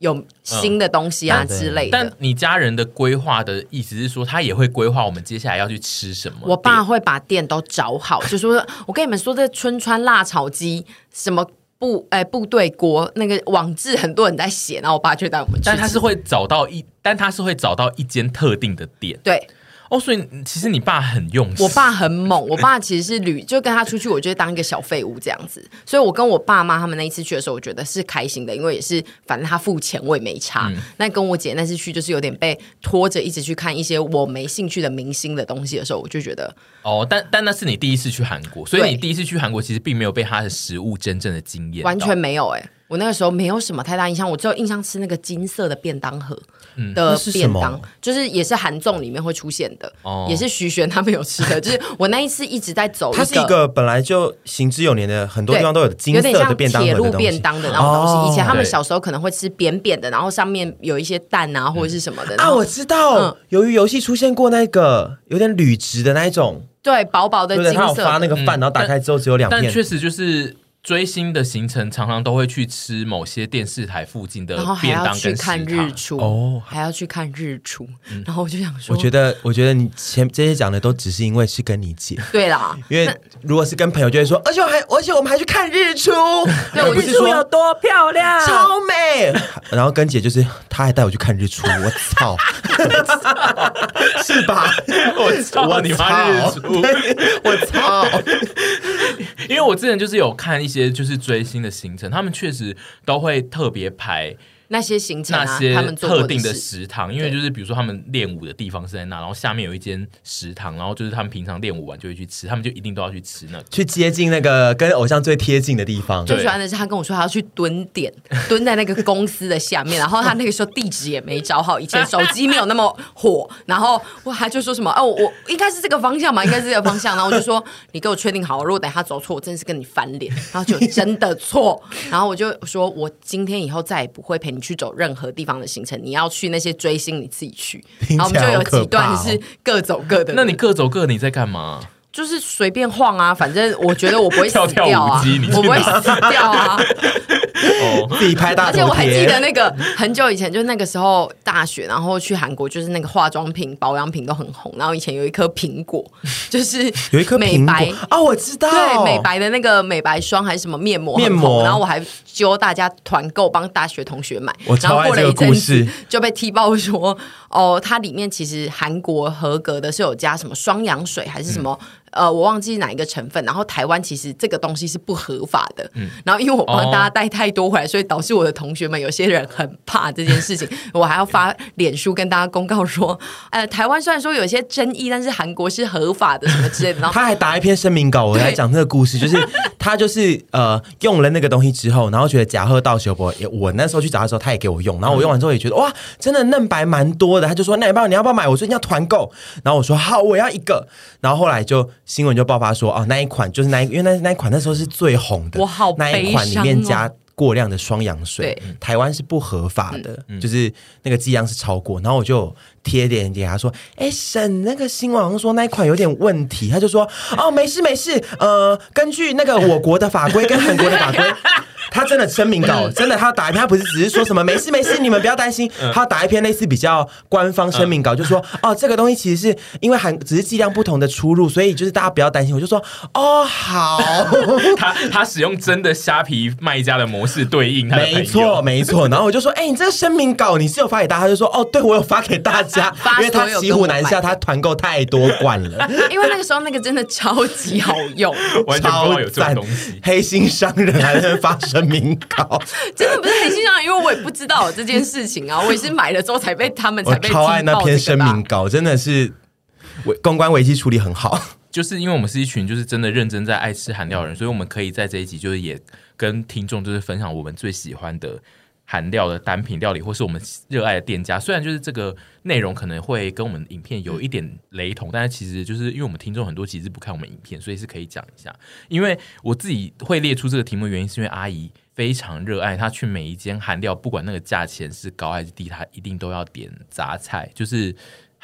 有新的东西啊之类的。但你家人的规划的意思是说，他也会规划我们接下来要去吃什么？我爸会把店都找好，就说我跟你们说，这春川辣炒鸡什么。部哎，部队国那个网志很多人在写，然后我爸就带我们去。但他是会找到一，但他是会找到一间特定的店。对，哦，所以其实你爸很用心，我爸很猛，我爸其实是旅，就跟他出去，我就当一个小废物这样子。所以我跟我爸妈他们那一次去的时候，我觉得是开心的，因为也是反正他付钱，我也没差。那、嗯、跟我姐那次去，就是有点被拖着一直去看一些我没兴趣的明星的东西的时候，我就觉得哦，但但那是你第一次去韩国，所以你第一次去韩国其实并没有被他的食物真正的惊艳，完全没有哎、欸。我那个时候没有什么太大印象，我只有印象吃那个金色的便当盒的便当，嗯、是就是也是韩综里面会出现的，哦、也是徐玄他们有吃的。就是我那一次一直在走，它是一个本来就行之有年的，很多地方都有金色的便当，铁路便当的那种东西。哦、以前他们小时候可能会吃扁扁的，然后上面有一些蛋啊或者是什么的。啊，我知道，由于游戏出现过那个有点铝质的那一种，对，薄薄的金色。他有发那个饭，然后打开之后只有两片，但确实就是。追星的行程常常都会去吃某些电视台附近的便当，跟去看日出哦，还要去看日出。然后我就想说，我觉得，我觉得你前这些讲的都只是因为是跟你姐，对啦。因为如果是跟朋友，就会说，而且我还，而且我们还去看日出，对，我日出有多漂亮，超美。然后跟姐就是，她还带我去看日出，我操，是吧？我操，你妈日出，我操，因为我之前。就是有看一些些就是追星的行程，他们确实都会特别排。那些行程、啊，那些特定的食堂，因为就是比如说他们练舞的地方是在那，然后下面有一间食堂，然后就是他们平常练舞完就会去吃，他们就一定都要去吃那，去接近那个跟偶像最贴近的地方。最喜欢的是他跟我说他要去蹲点，蹲在那个公司的下面，然后他那个时候地址也没找好，以前手机没有那么火，然后我还就说什么哦，我应该是这个方向嘛，应该是这个方向，然后我就说你给我确定好，如果等下走错，我真的是跟你翻脸，然后就真的错，然后我就说我今天以后再也不会陪你。你去走任何地方的行程，你要去那些追星，你自己去。然后我们就有几段是各走各的。那你各走各，你在干嘛？就是随便晃啊，反正我觉得我不会死 掉啊，跳跳我不会死掉啊。哦，自己拍大。而且我还记得那个很久以前，就是那个时候大学，然后去韩国，就是那个化妆品、保养品都很红。然后以前有一颗苹果，就是有一颗美白哦，我知道，对，美白的那个美白霜还是什么面膜，面膜。然后我还揪大家团购，帮大学同学买。我超爱这个故事，就被踢爆说，哦，它里面其实韩国合格的是有加什么双氧水还是什么。嗯呃，我忘记哪一个成分，然后台湾其实这个东西是不合法的。嗯，然后因为我帮大家带太多回来，哦、所以导致我的同学们有些人很怕这件事情。我还要发脸书跟大家公告说，呃，台湾虽然说有些争议，但是韩国是合法的什么之类的。然后他还打一篇声明稿，我来讲这个故事，就是他就是呃用了那个东西之后，然后觉得假喝到时候我那时候去找他的时候，他也给我用，然后我用完之后也觉得哇，真的嫩白蛮多的。他就说那要不要你要不要买？我说你要团购，然后我说好，我要一个。然后后来就。新闻就爆发说，哦，那一款就是那一，因为那那一款那时候是最红的，我好、哦、那一款里面加过量的双氧水，对台湾是不合法的，嗯、就是那个剂量是超过。然后我就贴点给他说，哎，沈，那个新闻好像说那一款有点问题，他就说，哦，没事没事，呃，根据那个我国的法规跟韩国的法规。他真的声明稿，真的他打一篇，他不是只是说什么没事没事，你们不要担心。他打一篇类似比较官方声明稿，就说哦，这个东西其实是因为含只是剂量不同的出入，所以就是大家不要担心。我就说哦好，他他使用真的虾皮卖家的模式对应，没错没错。然后我就说，哎，你这个声明稿你是有发给大家？他就说哦，对我有发给大家，因为他骑虎难下，他团购太多罐了。因为那个时候那个真的超级好用，超赞。黑心商人还在发声。明 稿真的不是很欣赏，因为我也不知道这件事情啊，我也是买了之后才被他们才被超爱那篇声明稿，真的是危公关危机处理很好。就是因为我们是一群就是真的认真在爱吃韩料的人，所以我们可以在这一集就是也跟听众就是分享我们最喜欢的。韩料的单品料理，或是我们热爱的店家，虽然就是这个内容可能会跟我们影片有一点雷同，但是其实就是因为我们听众很多其实不看我们影片，所以是可以讲一下。因为我自己会列出这个题目原因，是因为阿姨非常热爱，她去每一间韩料，不管那个价钱是高还是低，她一定都要点杂菜，就是。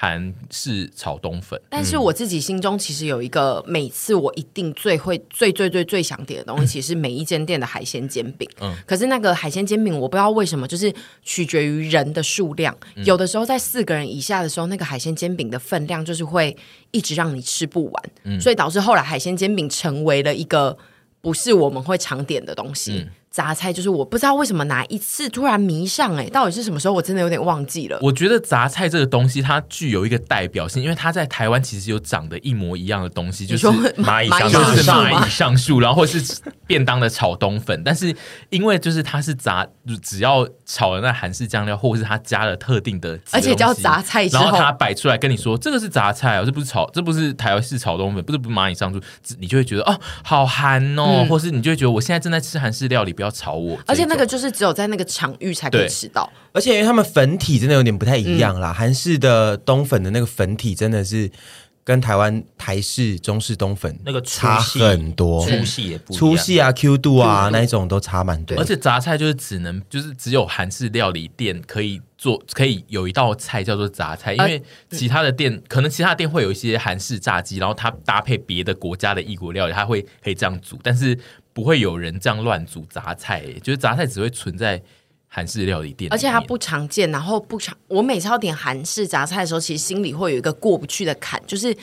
韩式炒冬粉，但是我自己心中其实有一个，每次我一定最会、最最最最想点的东西，其实是每一间店的海鲜煎饼。嗯，可是那个海鲜煎饼，我不知道为什么，就是取决于人的数量。嗯、有的时候在四个人以下的时候，那个海鲜煎饼的分量就是会一直让你吃不完，嗯、所以导致后来海鲜煎饼成为了一个不是我们会常点的东西。嗯杂菜，就是我不知道为什么哪一次突然迷上哎、欸，到底是什么时候？我真的有点忘记了。我觉得杂菜这个东西它具有一个代表性，因为它在台湾其实有长得一模一样的东西，就是蚂蚂蚁上就是蚂蚁上树，然后或是便当的炒冬粉。但是因为就是它是杂，只要炒了那韩式酱料，或者是它加了特定的，而且叫杂菜然后它摆出来跟你说这个是杂菜哦，这不是炒，这不是台湾式炒冬粉，不是不是蚂蚁上树，你就会觉得哦，好韩哦，嗯、或是你就会觉得我现在正在吃韩式料理，不要吵我。而且那个就是只有在那个场域才可以吃到，而且因为他们粉体真的有点不太一样啦。韩、嗯、式的冬粉的那个粉体真的是跟台湾台式、中式冬粉那个差很多，粗细也不粗细啊、Q 度啊那一种都差蛮多。而且杂菜就是只能就是只有韩式料理店可以做，可以有一道菜叫做杂菜，因为其他的店、啊、可能其他的店会有一些韩式炸鸡，然后它搭配别的国家的异国料理，它会可以这样煮，但是。不会有人这样乱煮杂菜，欸，就是杂菜只会存在韩式料理店，而且它不常见，然后不常。我每次要点韩式杂菜的时候，其实心里会有一个过不去的坎，就是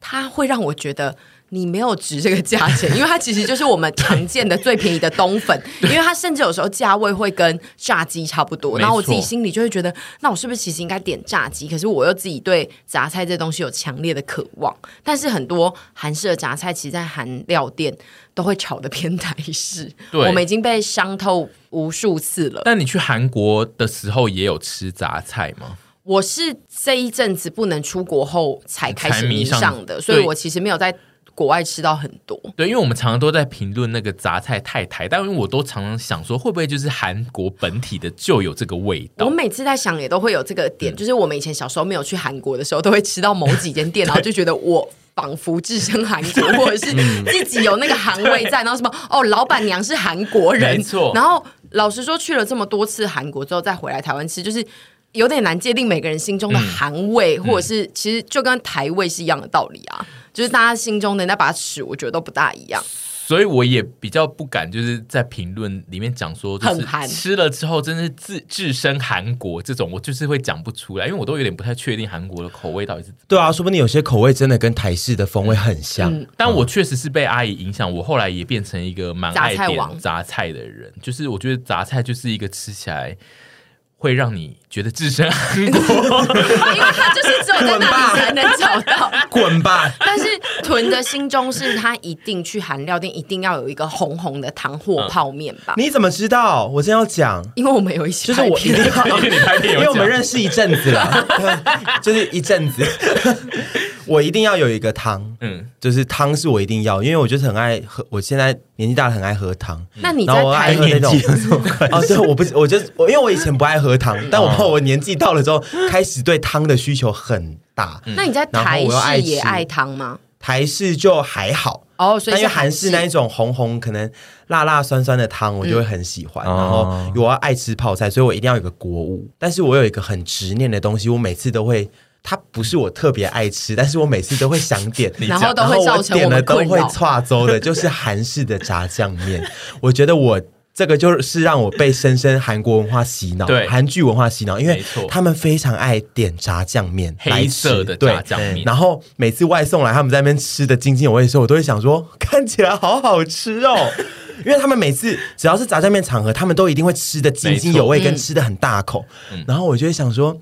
它会让我觉得。你没有值这个价钱，因为它其实就是我们常见的最便宜的冬粉，因为它甚至有时候价位会跟炸鸡差不多。然后我自己心里就会觉得，那我是不是其实应该点炸鸡？可是我又自己对杂菜这东西有强烈的渴望。但是很多韩式的杂菜，其实，在韩料店都会炒的偏台式。对，我们已经被伤透无数次了。但你去韩国的时候也有吃杂菜吗？我是这一阵子不能出国后才开始迷上的，所以我其实没有在。国外吃到很多，对，因为我们常常都在评论那个杂菜太台，但因为我都常常想说，会不会就是韩国本体的就有这个味道？我每次在想，也都会有这个点，嗯、就是我们以前小时候没有去韩国的时候，都会吃到某几间店，然后就觉得我仿佛置身韩国，或者是 自己有那个韩味在，然后什么 哦，老板娘是韩国人，没错。然后老实说，去了这么多次韩国之后，再回来台湾吃，就是有点难界定每个人心中的韩味，嗯、或者是其实就跟台味是一样的道理啊。就是大家心中的那把尺，我觉得都不大一样，所以我也比较不敢，就是在评论里面讲说，就是吃了之后真的是自置身韩国这种，我就是会讲不出来，因为我都有点不太确定韩国的口味到底是。对啊，说不定有些口味真的跟台式的风味很像。但我确实是被阿姨影响，我后来也变成一个蛮爱点杂菜的人，就是我觉得杂菜就是一个吃起来。会让你觉得置身 韩国，因为他就是只有在那里才能找到。滚吧！但是屯的心中是他一定去韩料店，一定要有一个红红的糖或泡面吧？你怎么知道？我真要讲，因为我们有一起，就是我一定要，因为我们认识一阵子了，就是一阵子。我一定要有一个汤，嗯，就是汤是我一定要，因为我就是很爱喝。我现在年纪大了，很爱喝汤。那你在台年纪哦，对，我不，我就我因为我以前不爱喝汤，但我怕我年纪到了之后，开始对汤的需求很大。那你在台式也爱汤吗？台式就还好哦，所以因为韩式那一种红红、可能辣辣酸酸的汤，我就会很喜欢。然后我要爱吃泡菜，所以我一定要有个锅物。但是我有一个很执念的东西，我每次都会。它不是我特别爱吃，但是我每次都会想点，然后都会造成我们都会岔粥的，就是韩式的炸酱面。我觉得我这个就是让我被深深韩国文化洗脑，对韩剧文化洗脑，因为他们非常爱点炸酱面，黑色的炸酱面。然后每次外送来，他们在那边吃的津津有味的时候，我都会想说，看起来好好吃哦。因为他们每次只要是炸酱面场合，他们都一定会吃的津津有味，跟吃的很大口。嗯、然后我就会想说。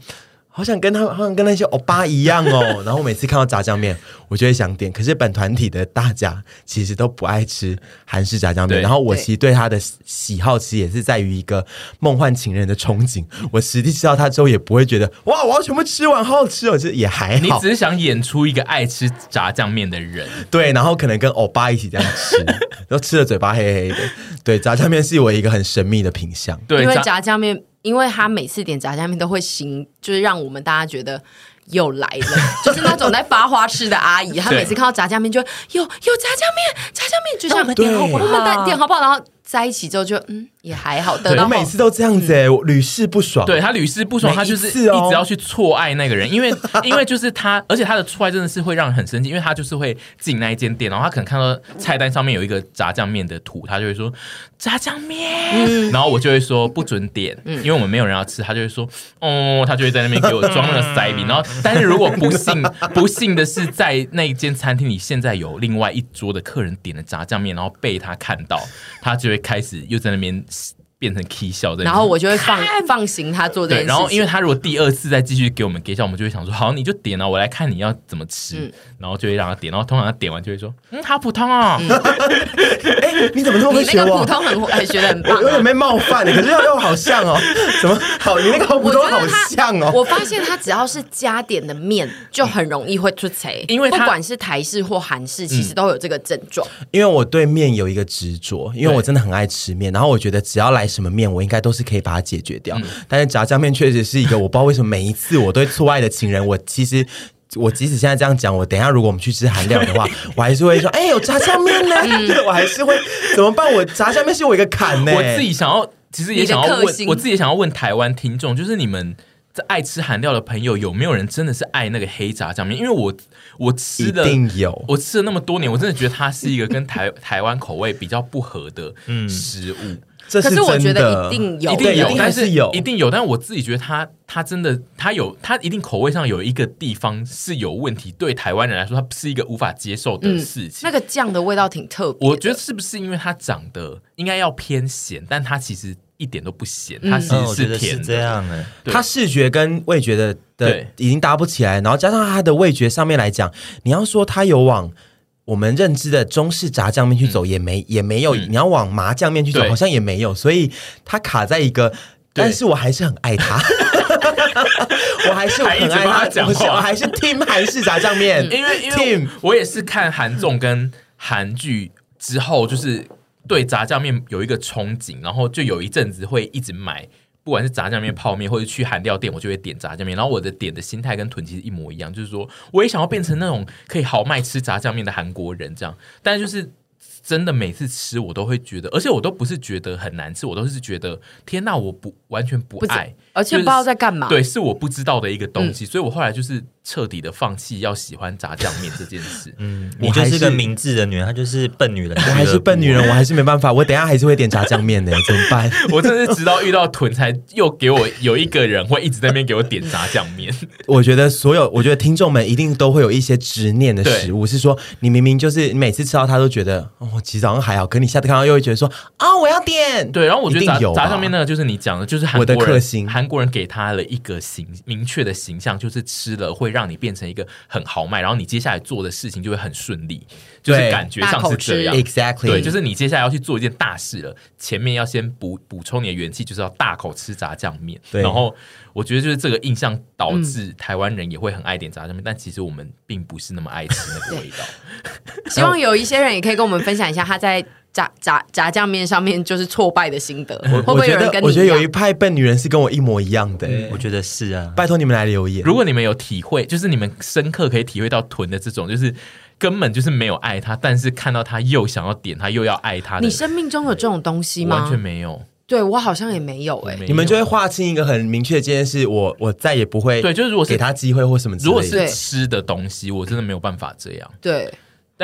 好想跟他，好像跟那些欧巴一样哦。然后我每次看到炸酱面，我就会想点。可是本团体的大家其实都不爱吃韩式炸酱面。然后我其实对他的喜好，其实也是在于一个梦幻情人的憧憬。我实际吃到他之后，也不会觉得哇，我要全部吃完，好好吃哦。这也还好。你只是想演出一个爱吃炸酱面的人，对。然后可能跟欧巴一起这样吃，然后吃的嘴巴黑黑的。对，炸酱面是我一个很神秘的品相。对，因为炸酱面。因为他每次点炸酱面都会行，就是让我们大家觉得又来了，就是那种在发花痴的阿姨，她每次看到炸酱面就有有炸酱面，炸酱面就像我们点好不好？我们点好不好？然后。在一起之后就嗯也还好，得到我每次都这样子哎，屡试不爽。对他屡试不爽，他就是一直要去错爱那个人，因为 因为就是他，而且他的错爱真的是会让人很生气，因为他就是会进那一间店，然后他可能看到菜单上面有一个炸酱面的图，他就会说炸酱面，然后我就会说不准点，因为我们没有人要吃，他就会说哦，他就会在那边给我装那个塞饼，然后 但是如果不幸 不幸的是在那一间餐厅里现在有另外一桌的客人点了炸酱面，然后被他看到，他就会。开始又在那边。变成 K 笑的，然后我就会放放行他做这件事。然后，因为他如果第二次再继续给我们 K 笑，我们就会想说，好，你就点啊，我来看你要怎么吃。嗯、然后就会让他点，然后通常他点完就会说，嗯，好普通哦。哎、嗯，你怎么这么会学我？你那个普通很很学的很棒、啊，有点被冒犯的，可是又又好像哦，怎么好？你那个普通好像哦。我发现他只要是加点的面，就很容易会出错，因为不管是台式或韩式，其实都有这个症状。因为我对面有一个执着，因为我真的很爱吃面，然后我觉得只要来。什么面我应该都是可以把它解决掉，嗯、但是炸酱面确实是一个我不知道为什么每一次我对错爱的情人，我其实我即使现在这样讲，我等一下如果我们去吃韩料的话，我还是会说，哎、欸，有炸酱面呢，对、我还是会怎么办？我炸酱面是我一个坎呢。我自己想要，其实也想要问，我自己也想要问台湾听众，就是你们在爱吃韩料的朋友，有没有人真的是爱那个黑炸酱面？因为我我吃的一定有，我吃了那么多年，我真的觉得它是一个跟台台湾口味比较不合的食物。嗯这是可是我觉得一定有，一定有，但是有，一定有。但是我自己觉得他，他真的，他有，他一定口味上有一个地方是有问题。对台湾人来说，他是一个无法接受的事情。嗯、那个酱的味道挺特别。我觉得是不是因为它长得应该要偏咸，但它其实一点都不咸，它其实是甜的。嗯、这样哎，它视觉跟味觉的对已经搭不起来，然后加上它的味觉上面来讲，你要说它有往。我们认知的中式炸酱面去走也没、嗯、也没有，你要往麻酱面去走好像也没有，所以它卡在一个，但是我还是很爱它，我还是很爱它，我还是 team 韩式炸酱面，因为因为我也是看韩综跟韩剧之后，就是对炸酱面有一个憧憬，然后就有一阵子会一直买。不管是炸酱面、泡面，或者去韩料店，我就会点炸酱面。然后我的点的心态跟囤其实一模一样，就是说我也想要变成那种可以豪迈吃炸酱面的韩国人，这样。但就是。真的每次吃我都会觉得，而且我都不是觉得很难吃，我都是觉得天哪，我不完全不爱，不而且不知道在干嘛。对，是我不知道的一个东西，嗯、所以我后来就是彻底的放弃要喜欢炸酱面这件事。嗯，你就是个明智的女人，她就是笨女人，我还是笨女人，我还是没办法，我等下还是会点炸酱面的，怎么办？我真的是直到遇到屯才又给我有一个人会一直在那边给我点炸酱面。我觉得所有，我觉得听众们一定都会有一些执念的食物，是说你明明就是你每次吃到它都觉得哦。其实早上还好，可你下次看到又会觉得说啊、哦，我要点。对，然后我觉得炸炸酱面那个就是你讲的，就是韩国人我的克星，韩国人给他了一个形明确的形象，就是吃了会让你变成一个很豪迈，然后你接下来做的事情就会很顺利，就是感觉上是这样。Exactly，对，就是你接下来要去做一件大事了，前面要先补补充你的元气，就是要大口吃炸酱面。对，然后我觉得就是这个印象导致台湾人也会很爱点炸酱面，嗯、但其实我们并不是那么爱吃那个味道。希望有一些人也可以跟我们分享一下他在炸炸炸酱面上面就是挫败的心得，会不会有人跟你？我觉得有一派笨女人是跟我一模一样的，我觉得是啊。拜托你们来留言，如果你们有体会，就是你们深刻可以体会到囤的这种，就是根本就是没有爱他，但是看到他又想要点他，又要爱他。你生命中有这种东西吗？完全没有。对我好像也没有哎。你们就会划清一个很明确的界限，是我我再也不会。对，就是如果给他机会或什么，如果是吃的东西，我真的没有办法这样。对。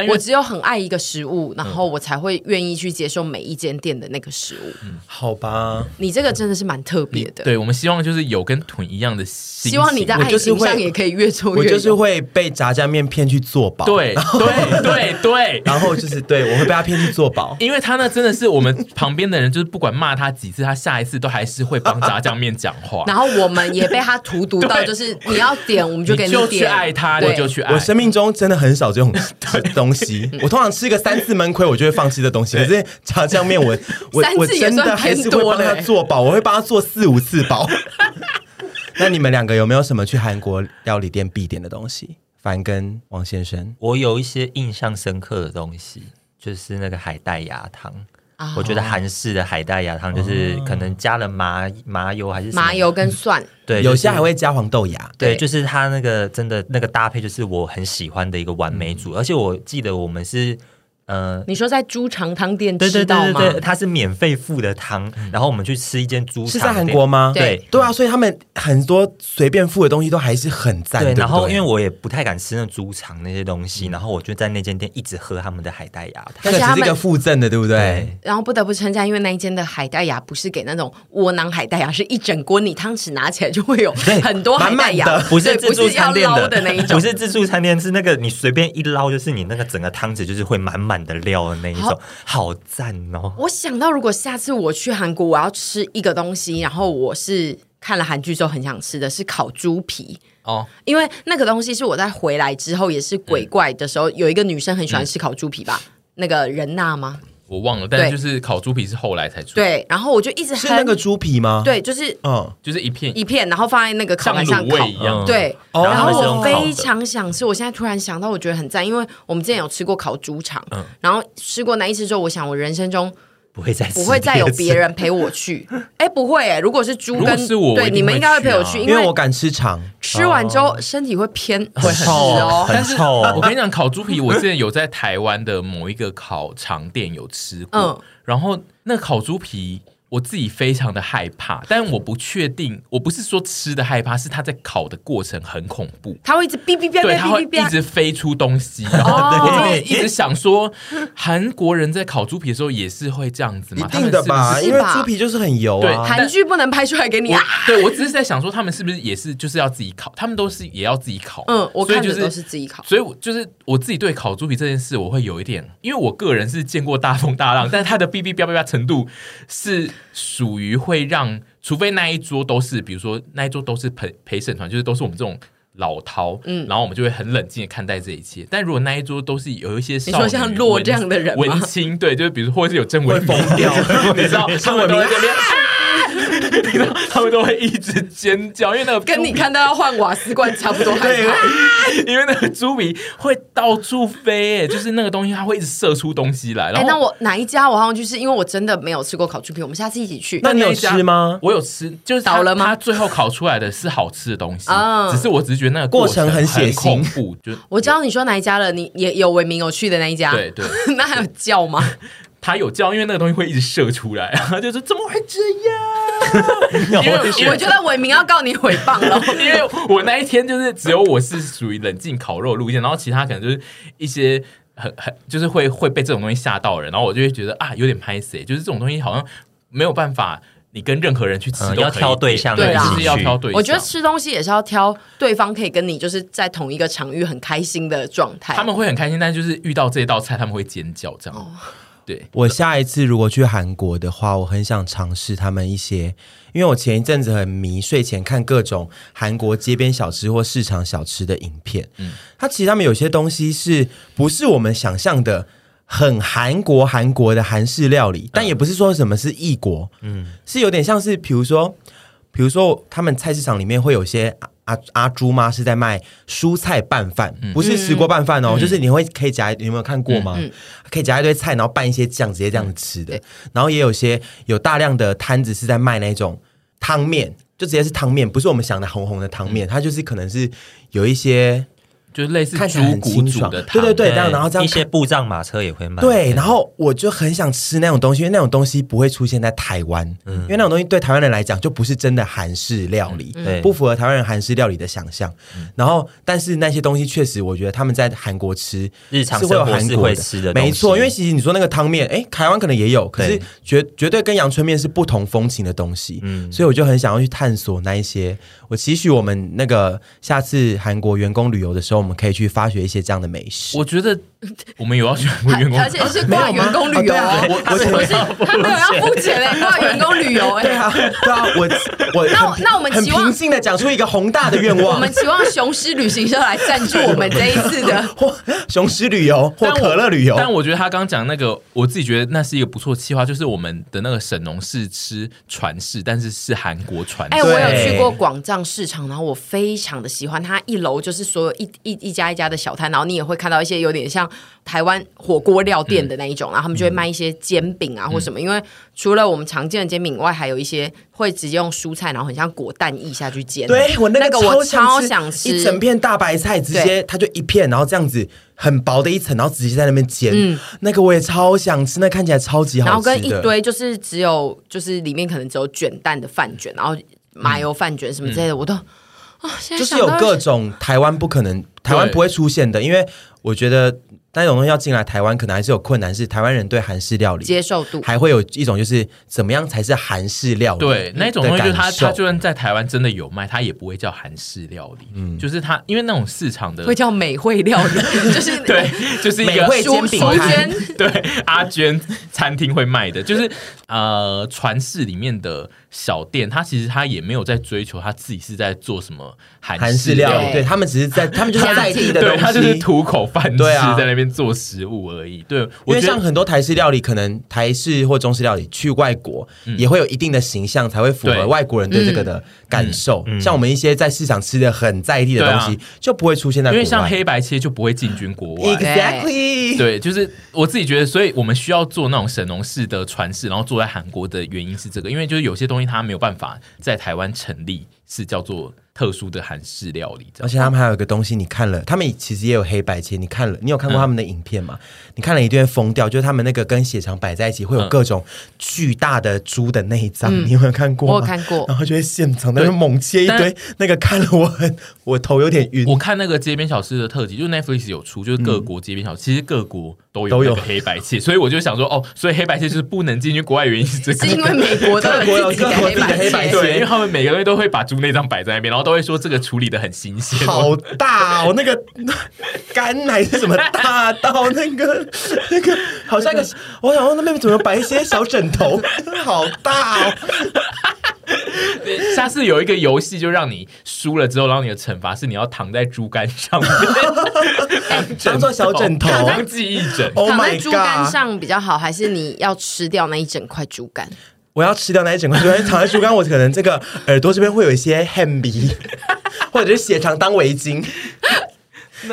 我只有很爱一个食物，然后我才会愿意去接受每一间店的那个食物。嗯，好吧，你这个真的是蛮特别的。对，我们希望就是有跟豚一样的心，希望你在爱情上也可以越做越。我就是会被炸酱面骗去做保。对对对对，然后就是对我会被他骗去做保，因为他呢真的是我们旁边的人，就是不管骂他几次，他下一次都还是会帮炸酱面讲话。然后我们也被他荼毒到，就是你要点，我们就给你点。就去爱他，我就去爱。我生命中真的很少这种 东西，我通常。吃个三次闷亏，我就会放弃这东西。可是炸酱面，我我我真的还是会帮他做饱，我会帮他做四五次饱。那你们两个有没有什么去韩国料理店必点的东西？凡跟王先生，我有一些印象深刻的东西，就是那个海带芽汤。我觉得韩式的海带芽汤就是可能加了麻麻油还是麻油跟蒜，对，有些还会加黄豆芽，对，就是它那个真的那个搭配，就是我很喜欢的一个完美组，而且我记得我们是。呃，你说在猪肠汤店吃到吗？对对对对，它是免费付的汤，然后我们去吃一间猪肠。是在韩国吗？对对啊，所以他们很多随便付的东西都还是很赞。对，然后因为我也不太敢吃那猪肠那些东西，然后我就在那间店一直喝他们的海带芽汤。那个是一个附赠的，对不对？然后不得不称赞，因为那一间的海带芽不是给那种窝囊海带芽，是一整锅，你汤匙拿起来就会有很多海带芽，不是自助餐店的那一种，不是自助餐店，是那个你随便一捞，就是你那个整个汤匙就是会满满。满的料的那一种，好赞哦！我想到如果下次我去韩国，我要吃一个东西，然后我是看了韩剧之后很想吃的是烤猪皮哦，因为那个东西是我在回来之后也是鬼怪的时候，嗯、有一个女生很喜欢吃烤猪皮吧？嗯、那个人娜吗？我忘了，但是就是烤猪皮是后来才出。对，然后我就一直是那个猪皮吗？对，就是嗯，就是一片一片，然后放在那个烤盘上烤一样。对，然后我非常想吃，我现在突然想到，我觉得很赞，因为我们之前有吃过烤猪肠，然后吃过那一次之后，我想我人生中。不会再不会再有别人陪我去，哎，不会哎。如果是猪跟是我对你们应该会陪我去，因为我敢吃肠，吃完之后身体会偏会很臭哦。但是我跟你讲，烤猪皮，我之前有在台湾的某一个烤肠店有吃过，然后那烤猪皮。我自己非常的害怕，但我不确定，我不是说吃的害怕，是它在烤的过程很恐怖，它会一直哔哔哔，对，它会一直飞出东西，然后我就一直想说，韩国人在烤猪皮的时候也是会这样子吗？一定的吧，因为猪皮就是很油啊。韩剧不能拍出来给你啊。对，我只是在想说，他们是不是也是就是要自己烤？他们都是也要自己烤。嗯，我看的都是自己烤。所以我就是我自己对烤猪皮这件事，我会有一点，因为我个人是见过大风大浪，但是它的哔哔哔哔哔程度是属于。会让，除非那一桌都是，比如说那一桌都是陪陪审团，就是都是我们这种老饕，嗯，然后我们就会很冷静的看待这一切。但如果那一桌都是有一些少女，你说像洛这样的人，文青，对，就是比如说或者是有郑文疯掉，你知道 郑文明这边。他们都会一直尖叫，因为那个跟你看到要换瓦斯罐差不多。对，因为那个猪鼻会到处飞，哎，就是那个东西它会一直射出东西来。哎，那我哪一家我好像就是因为我真的没有吃过烤猪皮，我们下次一起去。那你有吃吗？我有吃，就是倒了吗？它最后烤出来的是好吃的东西，只是我只是觉得那个过程很血腥，就我知道你说哪一家了，你也有伟明有去的那一家，对对，那还有叫吗？他有叫，因为那个东西会一直射出来，然后就是怎么会这样？因为我觉得伟明要告你诽谤了，因为我那一天就是只有我是属于冷静烤肉路线，然后其他可能就是一些很很就是会会被这种东西吓到人，然后我就会觉得啊有点拍死，就是这种东西好像没有办法，你跟任何人去吃都可以，要挑对象，对啊，是要挑对象。我觉得吃东西也是要挑对方可以跟你就是在同一个场域很开心的状态，他们会很开心，但就是遇到这一道菜他们会尖叫这样。哦对，我下一次如果去韩国的话，我很想尝试他们一些，因为我前一阵子很迷睡前看各种韩国街边小吃或市场小吃的影片。嗯，它其实他们有些东西是不是我们想象的很韩国韩国的韩式料理，但也不是说什么是异国，嗯，是有点像是比如说，比如说他们菜市场里面会有些。阿阿朱妈是在卖蔬菜拌饭，嗯、不是石锅拌饭哦，嗯、就是你会可以夹，你有没有看过吗？可以夹一堆菜，然后拌一些酱，直接这样吃的。嗯、然后也有些有大量的摊子是在卖那种汤面，就直接是汤面，不是我们想的红红的汤面，嗯、它就是可能是有一些。就是类似看起来很清爽的，对对对，这样然后这样一些布障马车也会卖。对，然后我就很想吃那种东西，因为那种东西不会出现在台湾，因为那种东西对台湾人来讲就不是真的韩式料理，对不符合台湾人韩式料理的想象。然后，但是那些东西确实，我觉得他们在韩国吃日常是会有韩国吃的，没错。因为其实你说那个汤面，哎，台湾可能也有，可是绝绝对跟阳春面是不同风情的东西。嗯，所以我就很想要去探索那一些。我期许我们那个下次韩国员工旅游的时候，我们可以去发掘一些这样的美食。我觉得 我们有要去韩国员工，而且是挂员工旅游 我。我不是他没有要付钱嘞，挂员工旅游哎。对啊，对啊，我我那那我们期望很平静的讲出一个宏大的愿望。我们期望雄狮旅行社来赞助我们这一次的或雄狮旅游或可乐旅游。但我觉得他刚刚讲那个，我自己觉得那是一个不错的计划，就是我们的那个沈农是吃传世，但是是韩国传世。哎，我有去过广藏。市场，然后我非常的喜欢它，一楼就是所有一一一家一家的小摊，然后你也会看到一些有点像台湾火锅料店的那一种，嗯、然后他们就会卖一些煎饼啊或什么，嗯、因为除了我们常见的煎饼以外，还有一些会直接用蔬菜，然后很像果蛋液下去煎。对，我那个我超想吃一整片大白菜，直接它就一片，然后这样子很薄的一层，然后直接在那边煎。嗯，那个我也超想吃，那看起来超级好吃。然后跟一堆就是只有就是里面可能只有卷蛋的饭卷，然后。麻油饭卷什么之类的，嗯、我都啊，就是有各种台湾不可能、台湾不会出现的，因为我觉得但这种东西要进来台湾，可能还是有困难。是台湾人对韩式料理接受度，还会有一种就是怎么样才是韩式料理？对，那种东西就是它，它就算在台湾真的有卖，它也不会叫韩式料理。嗯，就是它，因为那种市场的会叫美味料理，就是对，就是一个美味煎饼摊，对，阿娟餐厅会卖的，就是呃，传世里面的。小店，他其实他也没有在追求他自己是在做什么韩式料理，对，对他们只是在，他们就是在地的东西，对，他就是吐口饭吃，在那边做食物而已。对，因为像很多台式料理，可能台式或中式料理去外国也会有一定的形象，才会符合外国人对这个的感受。像我们一些在市场吃的很在地的东西，就不会出现在。因为像黑白切就不会进军国外。Exactly，对，就是我自己觉得，所以我们需要做那种神农式的传世，然后做在韩国的原因是这个，因为就是有些东西。它没有办法在台湾成立，是叫做特殊的韩式料理。而且他们还有一个东西，你看了，他们其实也有黑白切。你看了，你有看过他们的影片吗？嗯、你看了一定会疯掉，就是他们那个跟血肠摆在一起，会有各种巨大的猪的内脏。嗯、你有没有看过？我有看过。然后就会现场在那边猛切一堆，那个看了我很，我头有点晕。我看那个街边小吃的特辑，就是 Netflix 有出，就是各国街边小吃，嗯、其实各国。都有。黑白切，所以我就想说，哦，所以黑白切就是不能进去国外，原因是这个，是因为美国的 国有黑白切，对，因为他们每个人都会把猪内脏摆在那边，然后都会说这个处理的很新鲜，好大哦，那个肝奶是什么大到那个 那个，好像一个，我想说那边怎么摆一些小枕头，好大哦。下次有一个游戏，就让你输了之后，然后你的惩罚是你要躺在猪肝上面，当做小枕头，当记忆枕。躺在猪肝上比较好，还是你要吃掉那一整块猪肝？我要吃掉那一整块猪肝。躺在猪肝，我可能这个耳朵这边会有一些汗鼻，或者是血肠当围巾。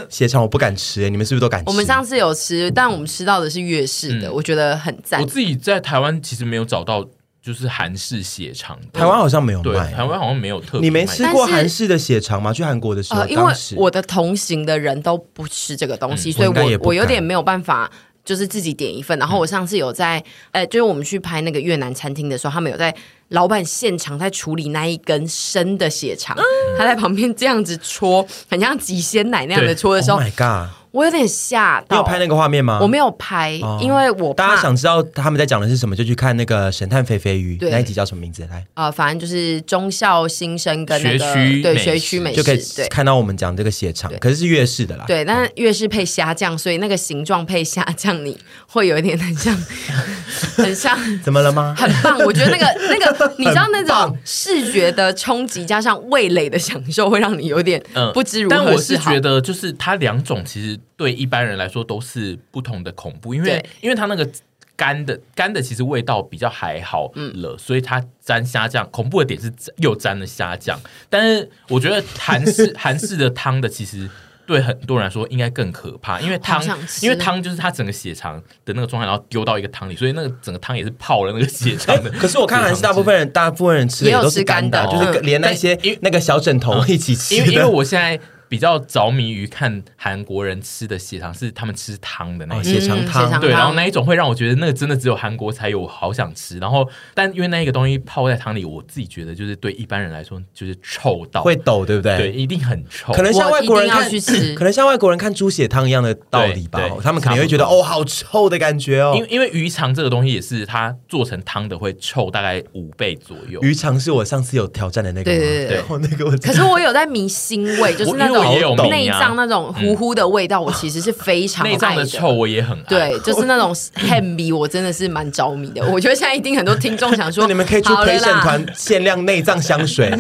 血肠我不敢吃，你们是不是都敢吃？我们上次有吃，但我们吃到的是粤式的，我觉得很赞。我自己在台湾其实没有找到。就是韩式血肠，台湾好像没有卖，台湾好像没有特别。你没吃过韩式的血肠吗？去韩国的时候，因为我的同行的人都不吃这个东西，所以我我有点没有办法，就是自己点一份。然后我上次有在，呃，就是我们去拍那个越南餐厅的时候，他们有在老板现场在处理那一根生的血肠，他在旁边这样子戳，很像挤鲜奶那样的戳的时候。Oh my god！我有点吓到。你有拍那个画面吗？我没有拍，哦、因为我大家想知道他们在讲的是什么，就去看那个《神探菲菲鱼》那一集叫什么名字？来，呃，反正就是中校新生跟那个学对学区美食，就可以看到我们讲这个血肠，可是是粤式的啦。对，但是粤式配虾酱，所以那个形状配虾酱，你会有一点很像，很像。怎么了吗？很棒，我觉得那个 那个，你知道那种视觉的冲击加上味蕾的享受，会让你有点不知如何是好。但我是觉得，就是它两种其实。对一般人来说都是不同的恐怖，因为因为它那个干的干的其实味道比较还好了，嗯、所以它沾虾酱恐怖的点是又沾了虾酱，但是我觉得韩式 韩式的汤的其实对很多人来说应该更可怕，因为汤因为汤就是它整个血肠的那个状态，然后丢到一个汤里，所以那个整个汤也是泡了那个血肠的。可是我看韩式大部分人大部分人吃的也都是干的，干的就是连那些那个小枕头一起吃，因为因为我现在。比较着迷于看韩国人吃的血肠，是他们吃汤的那种血肠汤，对，然后那一种会让我觉得那个真的只有韩国才有，好想吃。然后，但因为那一个东西泡在汤里，我自己觉得就是对一般人来说就是臭到会抖，对不对？对，一定很臭。可能像外国人看去吃，可能像外国人看猪血汤一样的道理吧。他们可能会觉得哦，好臭的感觉哦。因为因为鱼肠这个东西也是它做成汤的会臭大概五倍左右。鱼肠是我上次有挑战的那个，对对对，那个我。可是我有在迷腥味，就是那种内脏。那种糊糊的味道，我其实是非常。内脏的臭我也很爱。对，就是那种 ham 我真的是蛮着迷的。我觉得现在一定很多听众想说，你们可以出陪审团限量内脏香水。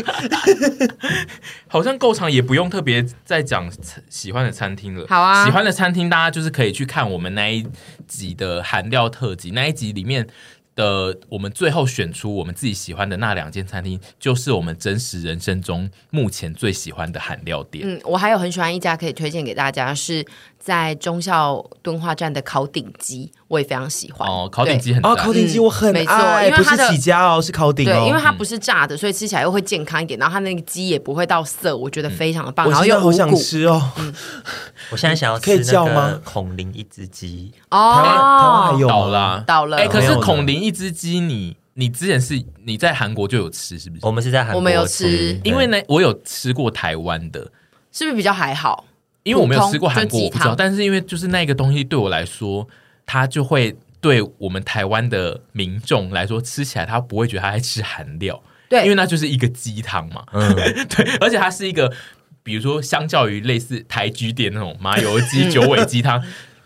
好像够长，也不用特别再讲喜欢的餐厅了。好啊，喜欢的餐厅大家就是可以去看我们那一集的韩料特辑，那一集里面。的，我们最后选出我们自己喜欢的那两间餐厅，就是我们真实人生中目前最喜欢的韩料店。嗯，我还有很喜欢一家可以推荐给大家，是在中校敦化站的烤鼎鸡，我也非常喜欢。哦，烤鼎鸡很哦，烤鼎鸡我很爱，没错，因为它的不是起家哦，是烤鼎哦，对，因为它不是炸的，所以吃起来又会健康一点。然后它那个鸡也不会到涩，我觉得非常的棒。嗯、然后又好想吃哦，嗯，我现在想要吃可以叫吗？孔林一只鸡哦，倒了，倒了。哎，可是孔林一只鸡，你你之前是你在韩国就有吃是不是？我们是在韩国，我们有吃，因为呢，我有吃过台湾的，是不是比较还好？因为我没有吃过韩国，我不知道。但是因为就是那个东西对我来说，它就会对我们台湾的民众来说，吃起来他不会觉得他在吃韩料，对，因为那就是一个鸡汤嘛。嗯，对，而且它是一个，比如说相较于类似台居店那种麻油鸡、九尾鸡汤，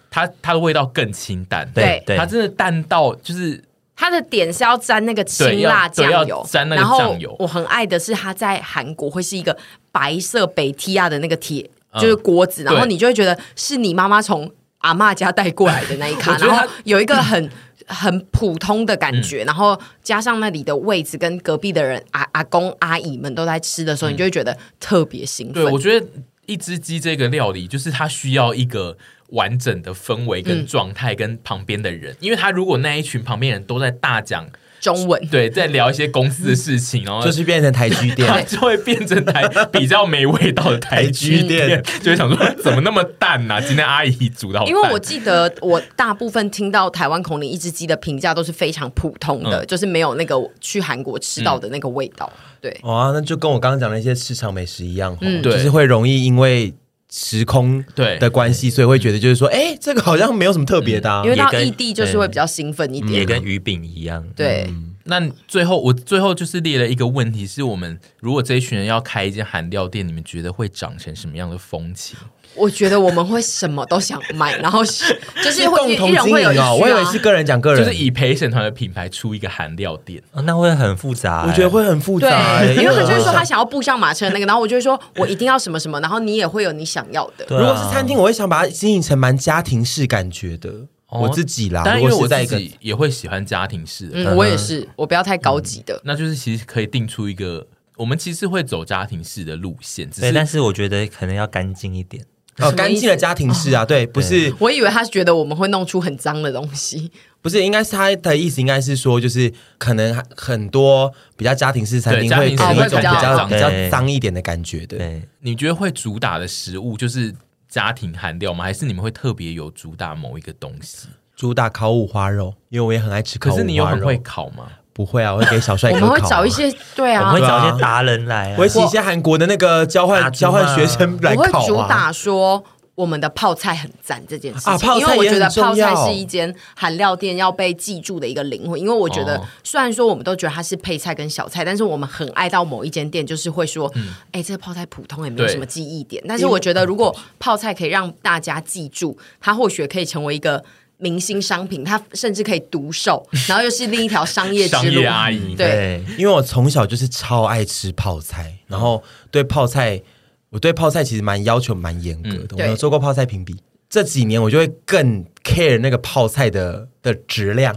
它它的味道更清淡。对，它真的淡到就是。它的点是要沾那个青辣酱油，沾那个酱油。我很爱的是它在韩国会是一个白色北提亚的那个铁，就是锅子，嗯、然后你就会觉得是你妈妈从阿嬷家带过来的那一 卡，然后有一个很、嗯、很普通的感觉，然后加上那里的位置跟隔壁的人阿阿公阿姨们都在吃的时候，嗯、你就会觉得特别兴奋。对，我觉得一只鸡这个料理就是它需要一个。完整的氛围跟状态，跟旁边的人，嗯、因为他如果那一群旁边人都在大讲中文，对，在聊一些公司的事情，然后就是变成台剧店，就会变成台比较没味道的台剧店，就会想说怎么那么淡呐、啊？今天阿姨煮的好，因为我记得我大部分听到台湾孔林一只鸡的评价都是非常普通的，嗯、就是没有那个去韩国吃到的那个味道。嗯、对，哦，那就跟我刚刚讲的一些市场美食一样，嗯，就是会容易因为。时空对。的关系，所以会觉得就是说，哎，这个好像没有什么特别的，因为到异地就是会比较兴奋一点，也跟鱼饼一样。对，那最后我最后就是列了一个问题，是我们如果这一群人要开一间韩料店，你们觉得会长成什么样的风情？我觉得我们会什么都想卖，然后 就是会共同经营哦。我以为是个人讲个人，就是以陪审团的品牌出一个韩料店，那会很复杂。我觉得会很复杂，因为他就是说他想要步上马车那个，然后我就会说我一定要什么什么，然后你也会有你想要的。如果是餐厅，我会想把它经营成蛮家庭式感觉的。我自己啦，但因为我自己也会喜欢家庭式的，嗯，我也是，我不要太高级的。那就是其实可以定出一个，我们其实会走家庭式的路线，对，但是我觉得可能要干净一点。哦，干净的家庭式啊，对，不是。我以为他觉得我们会弄出很脏的东西，不是，应该是他的意思，应该是说，就是可能很多比较家庭式餐厅会给一种比较比较脏一点的感觉的。对，你觉得会主打的食物就是家庭韩料吗？还是你们会特别有主打某一个东西？主打烤五花肉，因为我也很爱吃烤五花肉。可是你又很会烤吗？不会啊，我会给小帅。我们会找一些，对啊，我们会找一些达人来，我会请一些韩国的那个交换交换学生来烤。我会主打说。我们的泡菜很赞这件事情，啊、因为我觉得泡菜是一间韩料店要被记住的一个灵魂。因为我觉得，虽然说我们都觉得它是配菜跟小菜，但是我们很爱到某一间店，就是会说，哎、嗯，这个泡菜普通也没有什么记忆点。但是我觉得，如果泡菜可以让大家记住，它或许可以成为一个明星商品，它甚至可以独售，然后又是另一条商业之路。阿姨，对，因为我从小就是超爱吃泡菜，然后对泡菜。我对泡菜其实蛮要求蛮严格的，嗯、我有做过泡菜评比。这几年我就会更 care 那个泡菜的的质量，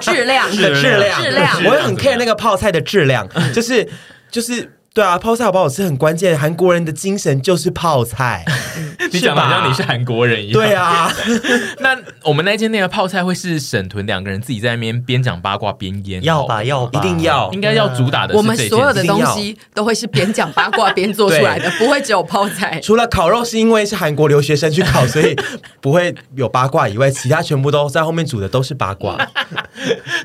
质量的质量，质量，我会很 care 那个泡菜的质量，就是就是。对啊，泡菜好不好吃很关键。韩国人的精神就是泡菜，你讲的好像你是韩国人一样。对啊，那我们那间店的泡菜会是沈屯两个人自己在那边边讲八卦边腌，要吧要吧，一定要，应该要主打的是。我们所有的东西都会是边讲八卦边做出来的，不会只有泡菜。除了烤肉是因为是韩国留学生去烤，所以不会有八卦以外，其他全部都在后面煮的都是八卦。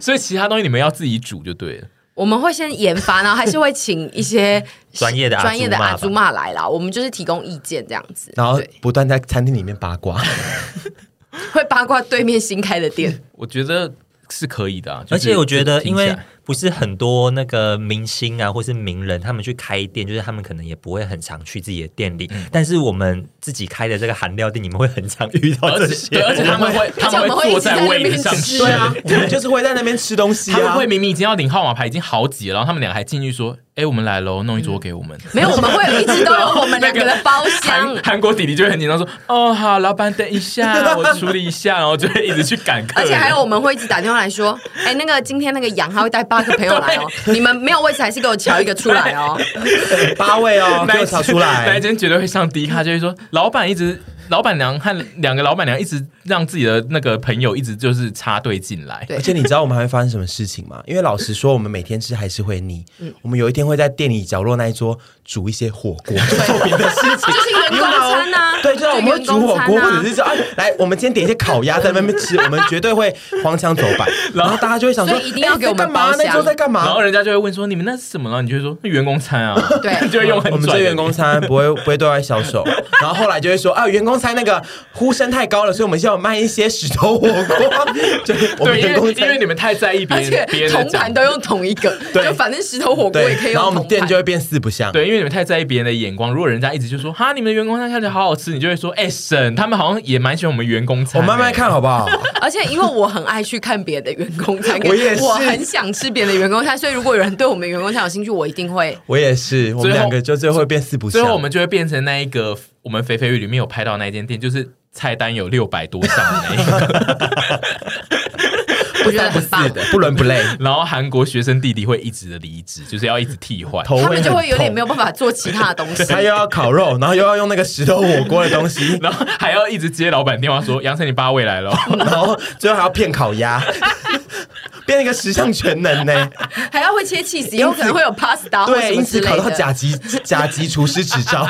所以其他东西你们要自己煮就对了。我们会先研发，然后还是会请一些专业的专业的阿祖玛来啦。我们就是提供意见这样子，然后不断在餐厅里面八卦，会八卦对面新开的店。我觉得是可以的啊，而且我觉得因为。不是很多那个明星啊，或是名人，他们去开店，就是他们可能也不会很常去自己的店里。嗯、但是我们自己开的这个韩料店，你们会很常遇到这些，而且他们会他们会坐在位置上吃，对啊，就是会在那边吃东西啊。他们会明明已经要领号码牌，已经好挤了，然后他们俩还进去说。哎，我们来喽，弄一桌给我们。没有，我们会一直都有我们两个的包厢。韩国弟弟就会很紧张，说：“哦，好，老板等一下，我处理一下。”然后就会一直去赶客。而且还有，我们会一直打电话来说：“哎，那个今天那个杨他会带八个朋友来哦，你们没有位置，还是给我瞧一个出来哦。”八位哦，给我瞧出来。那一间绝对会上迪卡，就会说老板一直。老板娘和两个老板娘一直让自己的那个朋友一直就是插队进来，对，而且你知道我们还会发生什么事情吗？因为老实说，我们每天吃还是会腻。嗯，我们有一天会在店里角落那一桌煮一些火锅，做别的事情，就是员工餐啊。对，就像我们会煮火锅，或者是说，哎，来，我们今天点一些烤鸭在外面吃，我们绝对会荒腔走板，然后大家就会想说，一定要给我们干嘛？那时候在干嘛？然后人家就会问说：“你们那是什么？”然后你就会说：“员工餐啊。”对就会用很我们这员工餐不会不会对外销售，然后后来就会说啊，员工餐那个呼声太高了，所以我们需要卖一些石头火锅。就我们对，因员工因为你们太在意别而且人别人的讲铜盘都用同一个，对就反正石头火锅也可以，用然后我们店就会变四不像。对，因为你们太在意别人的眼光。如果人家一直就说：“哈，你们的员工餐看起来好好吃”，你就会说：“哎、沈，他们好像也蛮喜欢我们员工餐。”我慢慢看好不好？而且因为我很爱去看别的员工餐，我也是我很想吃别的员工餐，所以如果有人对我们员工餐有兴趣，我一定会。我也是，我们两个就最后会变四不像。最后我们就会变成那一个我们肥肥鱼里面有拍到那一间店，就是菜单有六百多项的那一个。我觉得很棒是。的，不伦不类，然后韩国学生弟弟会一直的离职，就是要一直替换。头他们就会有点没有。有办法做其他的东西。他又要烤肉，然后又要用那个石头火锅的东西，然后还要一直接老板电话说：“杨丞，你八位来了。然后最后还要骗烤鸭，变一个十项全能呢。还要会切 cheese，也有可能会有 pasta 或对，什么因此考到。甲级甲级厨师执照。